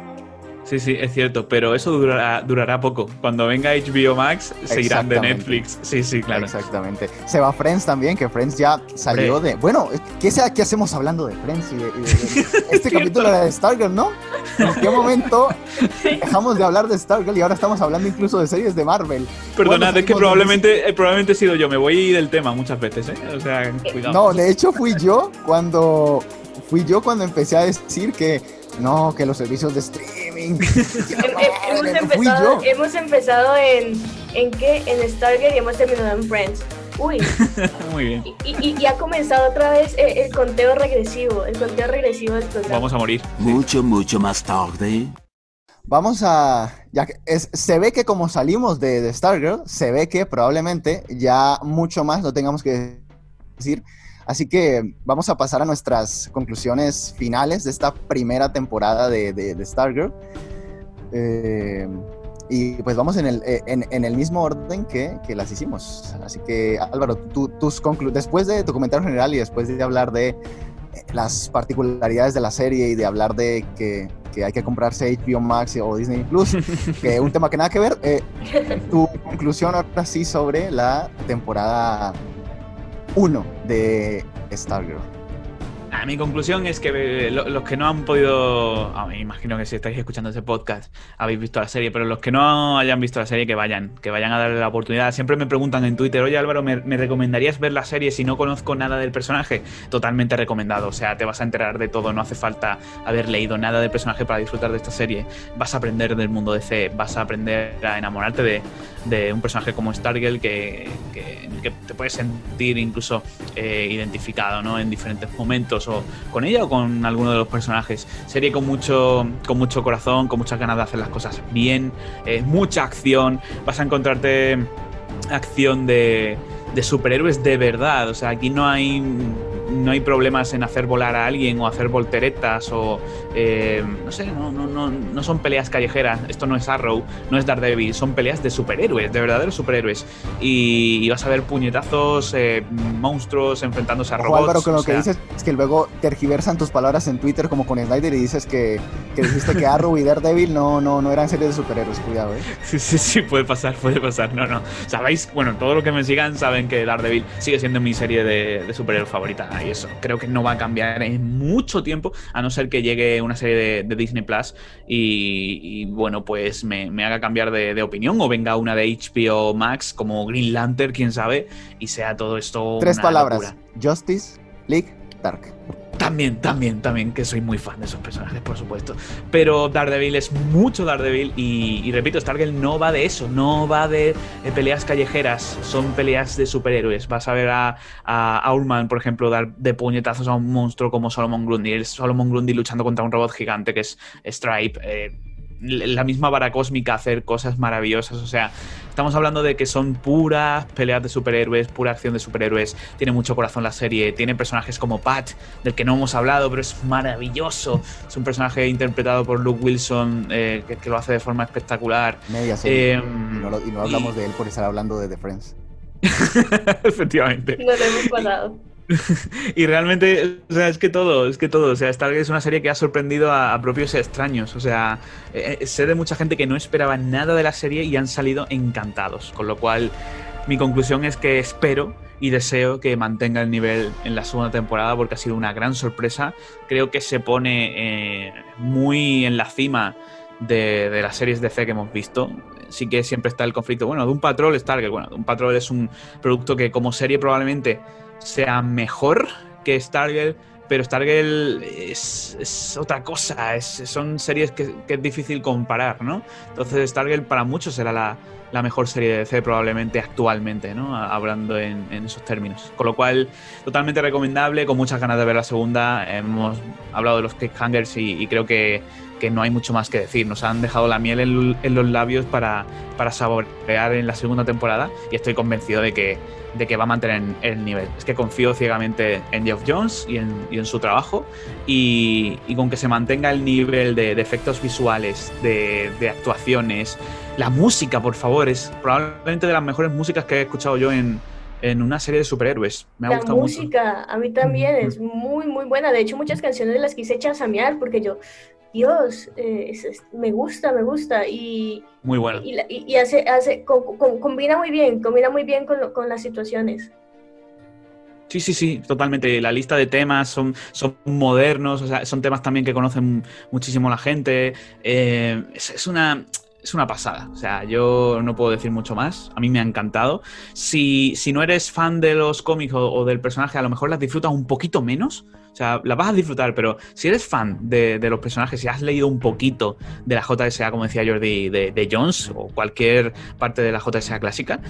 Sí, sí, es cierto, pero eso durará, durará poco. Cuando venga HBO Max, se irán de Netflix. Sí, sí, claro. Exactamente. Se va Friends también, que Friends ya salió de. Bueno, ¿qué, sea, ¿qué hacemos hablando de Friends? Y [laughs] este capítulo era de Stargirl, ¿no? ¿En qué momento dejamos de hablar de Stargirl y ahora estamos hablando incluso de series de Marvel? Perdonad, es que probablemente, eh, probablemente he sido yo. Me voy del tema muchas veces, ¿eh? O sea, cuidado. No, de hecho fui yo cuando. Fui yo cuando empecé a decir que no, que los servicios de streaming. [laughs] hemos, empezado, en, ¿en qué? En Stargate y hemos terminado en Friends. Uy. [laughs] Muy bien. Y, y, ha comenzado otra vez el, conteo regresivo, el conteo regresivo del programa. Vamos a morir. Mucho, mucho más tarde. Vamos a. Ya es, se ve que como salimos de, de Stargirl, se ve que probablemente ya mucho más no tengamos que decir. Así que vamos a pasar a nuestras conclusiones finales de esta primera temporada de, de, Stargirl. Eh, y pues vamos en el, eh, en, el mismo orden que, que, las hicimos. Así que Álvaro, tus después de tu comentario general y después de hablar de eh, las particularidades de la serie y de hablar de que, que hay que comprarse HBO Max o Disney Plus, [laughs] que es un tema que nada que ver, tu conclusión ahora sí sobre la temporada uno de Stargirl. Ah, mi conclusión es que eh, los que no han podido, ah, me imagino que si estáis escuchando ese podcast habéis visto la serie, pero los que no hayan visto la serie que vayan, que vayan a darle la oportunidad. Siempre me preguntan en Twitter, oye Álvaro, ¿me, recomendarías ver la serie si no conozco nada del personaje? Totalmente recomendado, o sea, te vas a enterar de todo, no hace falta haber leído nada del personaje para disfrutar de esta serie. Vas a aprender del mundo de C, vas a aprender a enamorarte de, un personaje como Stargirl que, que, te puedes sentir incluso eh, identificado ¿no? en diferentes momentos con ella o con alguno de los personajes. Serie con mucho, con mucho corazón, con muchas ganas de hacer las cosas bien, eh, mucha acción. Vas a encontrarte acción de, de superhéroes de verdad. O sea, aquí no hay no hay problemas en hacer volar a alguien o hacer volteretas o eh, no sé, no, no, no, no, son peleas callejeras. Esto no es Arrow, no es Daredevil, son peleas de superhéroes, de verdaderos superhéroes. Y, vas a ver puñetazos, eh, monstruos enfrentándose a robots. Álvaro, con lo que dices es que luego tergiversan tus palabras en Twitter como con Snyder y dices que, que dijiste que Arrow y Daredevil no, no, no eran series de superhéroes, cuidado, eh. [laughs] Sí, sí, sí, puede pasar, puede pasar. No, no. Sabéis, bueno, todo lo que me sigan saben que Daredevil sigue siendo mi serie de, de superhéroes favorita y eso creo que no va a cambiar en mucho tiempo, a no ser que llegue una serie de, Disney Plus y, bueno, pues me, haga cambiar de, opinión o venga una de HBO Max como Green Lantern, quién sabe, y sea todo esto. Tres palabras: Justice League Dark. También, también, también, que soy muy fan de esos personajes, por supuesto. Pero Daredevil es mucho Daredevil y, y repito, Stargirl no va de eso, no va de, peleas callejeras, son peleas de superhéroes. Vas a ver a, a por ejemplo, dar de puñetazos a un monstruo como Solomon Grundy. Solomon Grundy luchando contra un robot gigante que es Stripe. Eh, la misma vara cósmica hacer cosas maravillosas. O sea, estamos hablando de que son puras peleas de superhéroes, pura acción de superhéroes. Tiene mucho corazón la serie. Tiene personajes como Pat, del que no hemos hablado, pero es maravilloso. Es un personaje interpretado por Luke Wilson, eh, que, lo hace de forma espectacular. Media serie. Em, y, no hablamos de él por estar hablando de The Friends. [laughs] Efectivamente. No lo hemos pasado. [laughs] y realmente, o sea, es que todo, es que todo. O sea, Stargate es una serie que ha sorprendido a, propios extraños. O sea, eh, eh, sé de mucha gente que no esperaba nada de la serie y han salido encantados. Con lo cual, mi conclusión es que espero y deseo que mantenga el nivel en la segunda temporada porque ha sido una gran sorpresa. Creo que se pone eh, muy en la cima de, de, las series de C que hemos visto. Sí que siempre está el conflicto. Bueno, de un Patrol, Stargate. Bueno, de un Patrol es un producto que como serie probablemente sea mejor que Stargirl, pero Stargirl es, otra cosa, son series que, es difícil comparar, ¿no? Entonces Stargirl para muchos será la, mejor serie de DC probablemente actualmente, ¿no? Hablando en, esos términos. Con lo cual, totalmente recomendable, con muchas ganas de ver la segunda. Hemos hablado de los cliffhangers y, y creo que, no hay mucho más que decir. Nos han dejado la miel en, los labios para, para saborear en la segunda temporada y estoy convencido de que de que va a mantener el nivel. Es que confío ciegamente en Geoff Jones y en, su trabajo y, con que se mantenga el nivel de, efectos visuales, de, actuaciones. La música, por favor, es probablemente de las mejores músicas que he escuchado yo en, una serie de superhéroes. Me ha la música, a mí también, es muy, muy buena. De hecho, muchas canciones las quise chasamear porque yo Dios, eh, me gusta, me gusta. Y, muy bueno. Y, hace, hace combina muy bien, combina muy bien con, las situaciones. Sí, sí, sí, totalmente. La lista de temas son, son modernos, o sea, son temas también que conocen muchísimo la gente. Eh, es, una, es una pasada. O sea, yo no puedo decir mucho más. A mí me ha encantado. Si, si no eres fan de los cómics o, del personaje, a lo mejor las disfrutas un poquito menos. O sea, la vas a disfrutar, pero si eres fan de, los personajes, si has leído un poquito de la JSA, como decía Jordi, de, Jones o cualquier parte de la JSA clásica,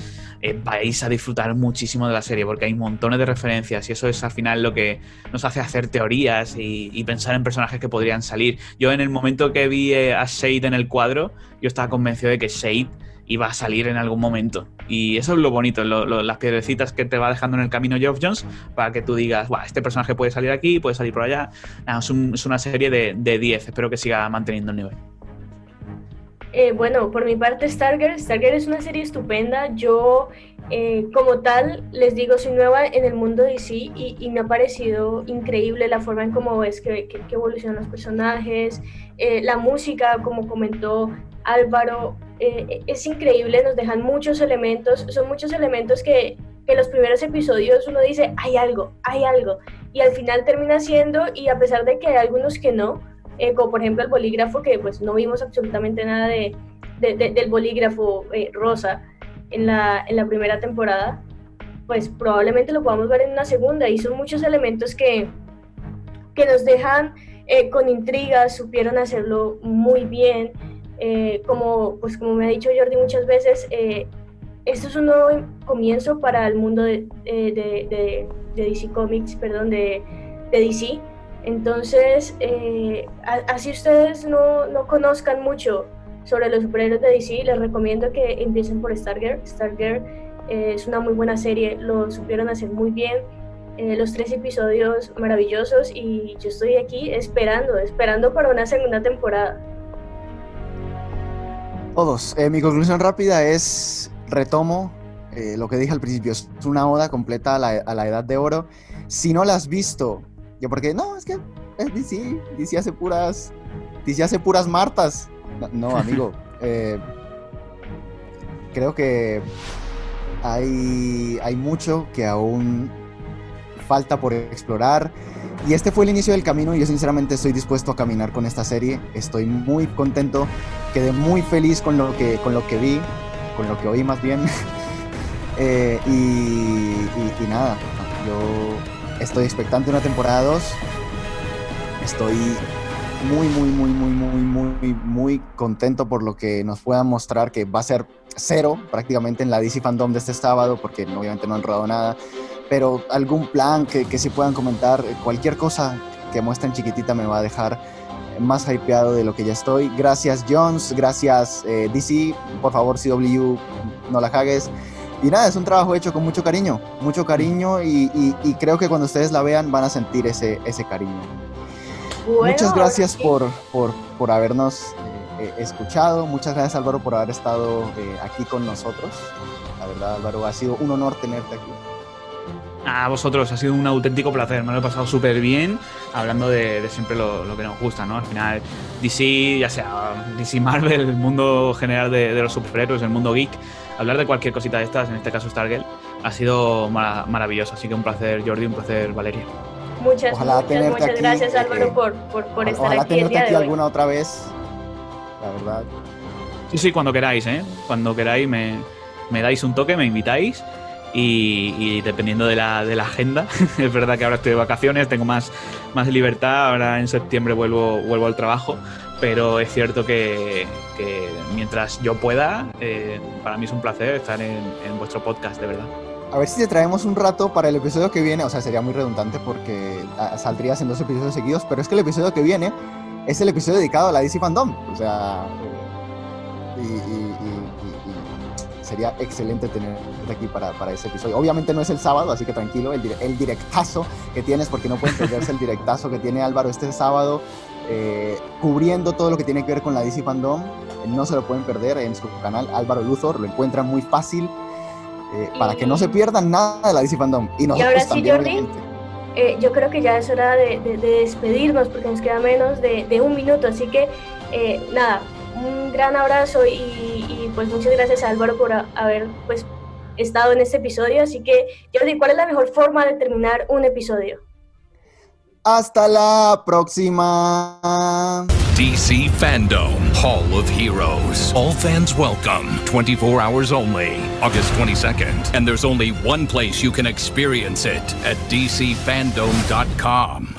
eh, vais a disfrutar muchísimo de la serie porque hay montones de referencias y eso es al final lo que nos hace hacer teorías y, pensar en personajes que podrían salir. Yo en el momento que vi eh, a Shade en el cuadro, yo estaba convencido de que Shade iba a salir en algún momento. Y eso es lo bonito, las piedrecitas que te va dejando en el camino Geoff Jones para que tú digas, este personaje puede salir aquí, puede salir por allá. es, una serie de, 10, espero que siga manteniendo el nivel. Eh, bueno, por mi parte, Stargirl. Stargirl es una serie estupenda. Yo, eh, como tal, les digo, soy nueva en el mundo DC y, y me ha parecido increíble la forma en cómo es que, que, evolucionan los personajes, eh, la música, como comentó Álvaro, es increíble, nos dejan muchos elementos, son muchos elementos que, en los primeros episodios uno dice, hay algo, hay algo, y al final termina siendo, y a pesar de que hay algunos que no, eh, como por ejemplo el bolígrafo, que pues no vimos absolutamente nada de, del bolígrafo eh, rosa en la, en la primera temporada, pues probablemente lo podamos ver en una segunda, y son muchos elementos que, que nos dejan con intrigas, supieron hacerlo muy bien, eh, como, pues como me ha dicho Jordi muchas veces, eh, esto es un nuevo comienzo para el mundo de, de, DC Comics, perdón, de, DC. Entonces, eh, así ustedes no, no, conozcan mucho sobre los superhéroes de DC, les recomiendo que empiecen por Stargirl. Stargirl es una muy buena serie, lo supieron hacer muy bien. los tres episodios maravillosos y yo estoy aquí esperando, esperando para una segunda temporada. Todos. Eh, mi conclusión rápida es, retomo eh, lo que dije al principio, es una oda completa a la, edad de oro. Si no la has visto, yo porque, no, es que es DC, DC hace puras, DC hace puras martas. No, [laughs] amigo, eh, creo que hay, hay mucho que aún falta por explorar. Y este fue el inicio del camino y yo sinceramente estoy dispuesto a caminar con esta serie. Estoy muy contento, quedé muy feliz con lo que, con lo que vi, con lo que oí más bien. [laughs] Eh, y, nada, yo estoy expectante una temporada 2. Estoy muy, muy, muy, muy, muy, muy, muy contento por lo que nos puedan mostrar, que va a ser cero prácticamente en la DC Fandom de este sábado, porque obviamente no han rodado nada pero algún plan que, que sí puedan comentar, cualquier cosa que muestren chiquitita me va a dejar más hypeado de lo que ya estoy. Gracias Jones, gracias eh, DC, por favor CW, no la cagues. Y nada, es un trabajo hecho con mucho cariño, mucho cariño y, creo que cuando ustedes la vean van a sentir ese, ese cariño. Muchas gracias por, por, por habernos eh, escuchado, muchas gracias Álvaro por haber estado eh, aquí con nosotros. La verdad Álvaro, ha sido un honor tenerte aquí. A vosotros, ha sido un auténtico placer, me lo he pasado súper bien hablando de, siempre lo, que nos gusta, ¿no? Al final, DC, ya sea DC Marvel, el mundo general de, los superhéroes, el mundo geek, hablar de cualquier cosita de estas, en este caso Stargirl, ha sido maravilloso. Así que un placer, Jordi, un placer, Valeria. Muchas, muchas, gracias, eh, Álvaro, por, por, por estar ojalá aquí. tenerte aquí alguna otra vez, la verdad. Sí, sí, cuando queráis, ¿eh? Cuando queráis me, me dais un toque, me invitáis y, dependiendo de la, de la, agenda, [laughs] es verdad que ahora estoy de vacaciones, tengo más, más libertad, ahora en septiembre vuelvo, vuelvo al trabajo, pero es cierto que, mientras yo pueda, eh, para mí es un placer estar en, vuestro podcast, de verdad. A ver si te traemos un rato para el episodio que viene, o sea, sería muy redundante porque saldrías en dos episodios seguidos, pero es que el episodio que viene es el episodio dedicado a la DC Fandom, o sea, y sería excelente tenerte aquí para, para, ese episodio. Obviamente no es el sábado, así que tranquilo, el, el directazo que tienes, porque no pueden perderse el directazo que tiene Álvaro este sábado, eh, cubriendo todo lo que tiene que ver con la DC Fandom. Eh, no se lo pueden perder en su canal Álvaro Luthor, lo encuentran muy fácil. Eh, para que no se pierdan nada de la DC Fandom. Y, nosotros ahora sí, Jordi, yo creo que ya es hora de, de, despedirnos porque nos queda menos de, de un minuto. Así que, nada, un gran abrazo y, pues muchas gracias a Álvaro por haber pues estado en este episodio. Así que, Jordi, ¿cuál es la mejor forma de terminar un episodio? Hasta la próxima. DC Fandom, Hall of Heroes. All fans welcome. 24 hours only. August 22nd. And there's only one place you can experience it at DCFandom.com.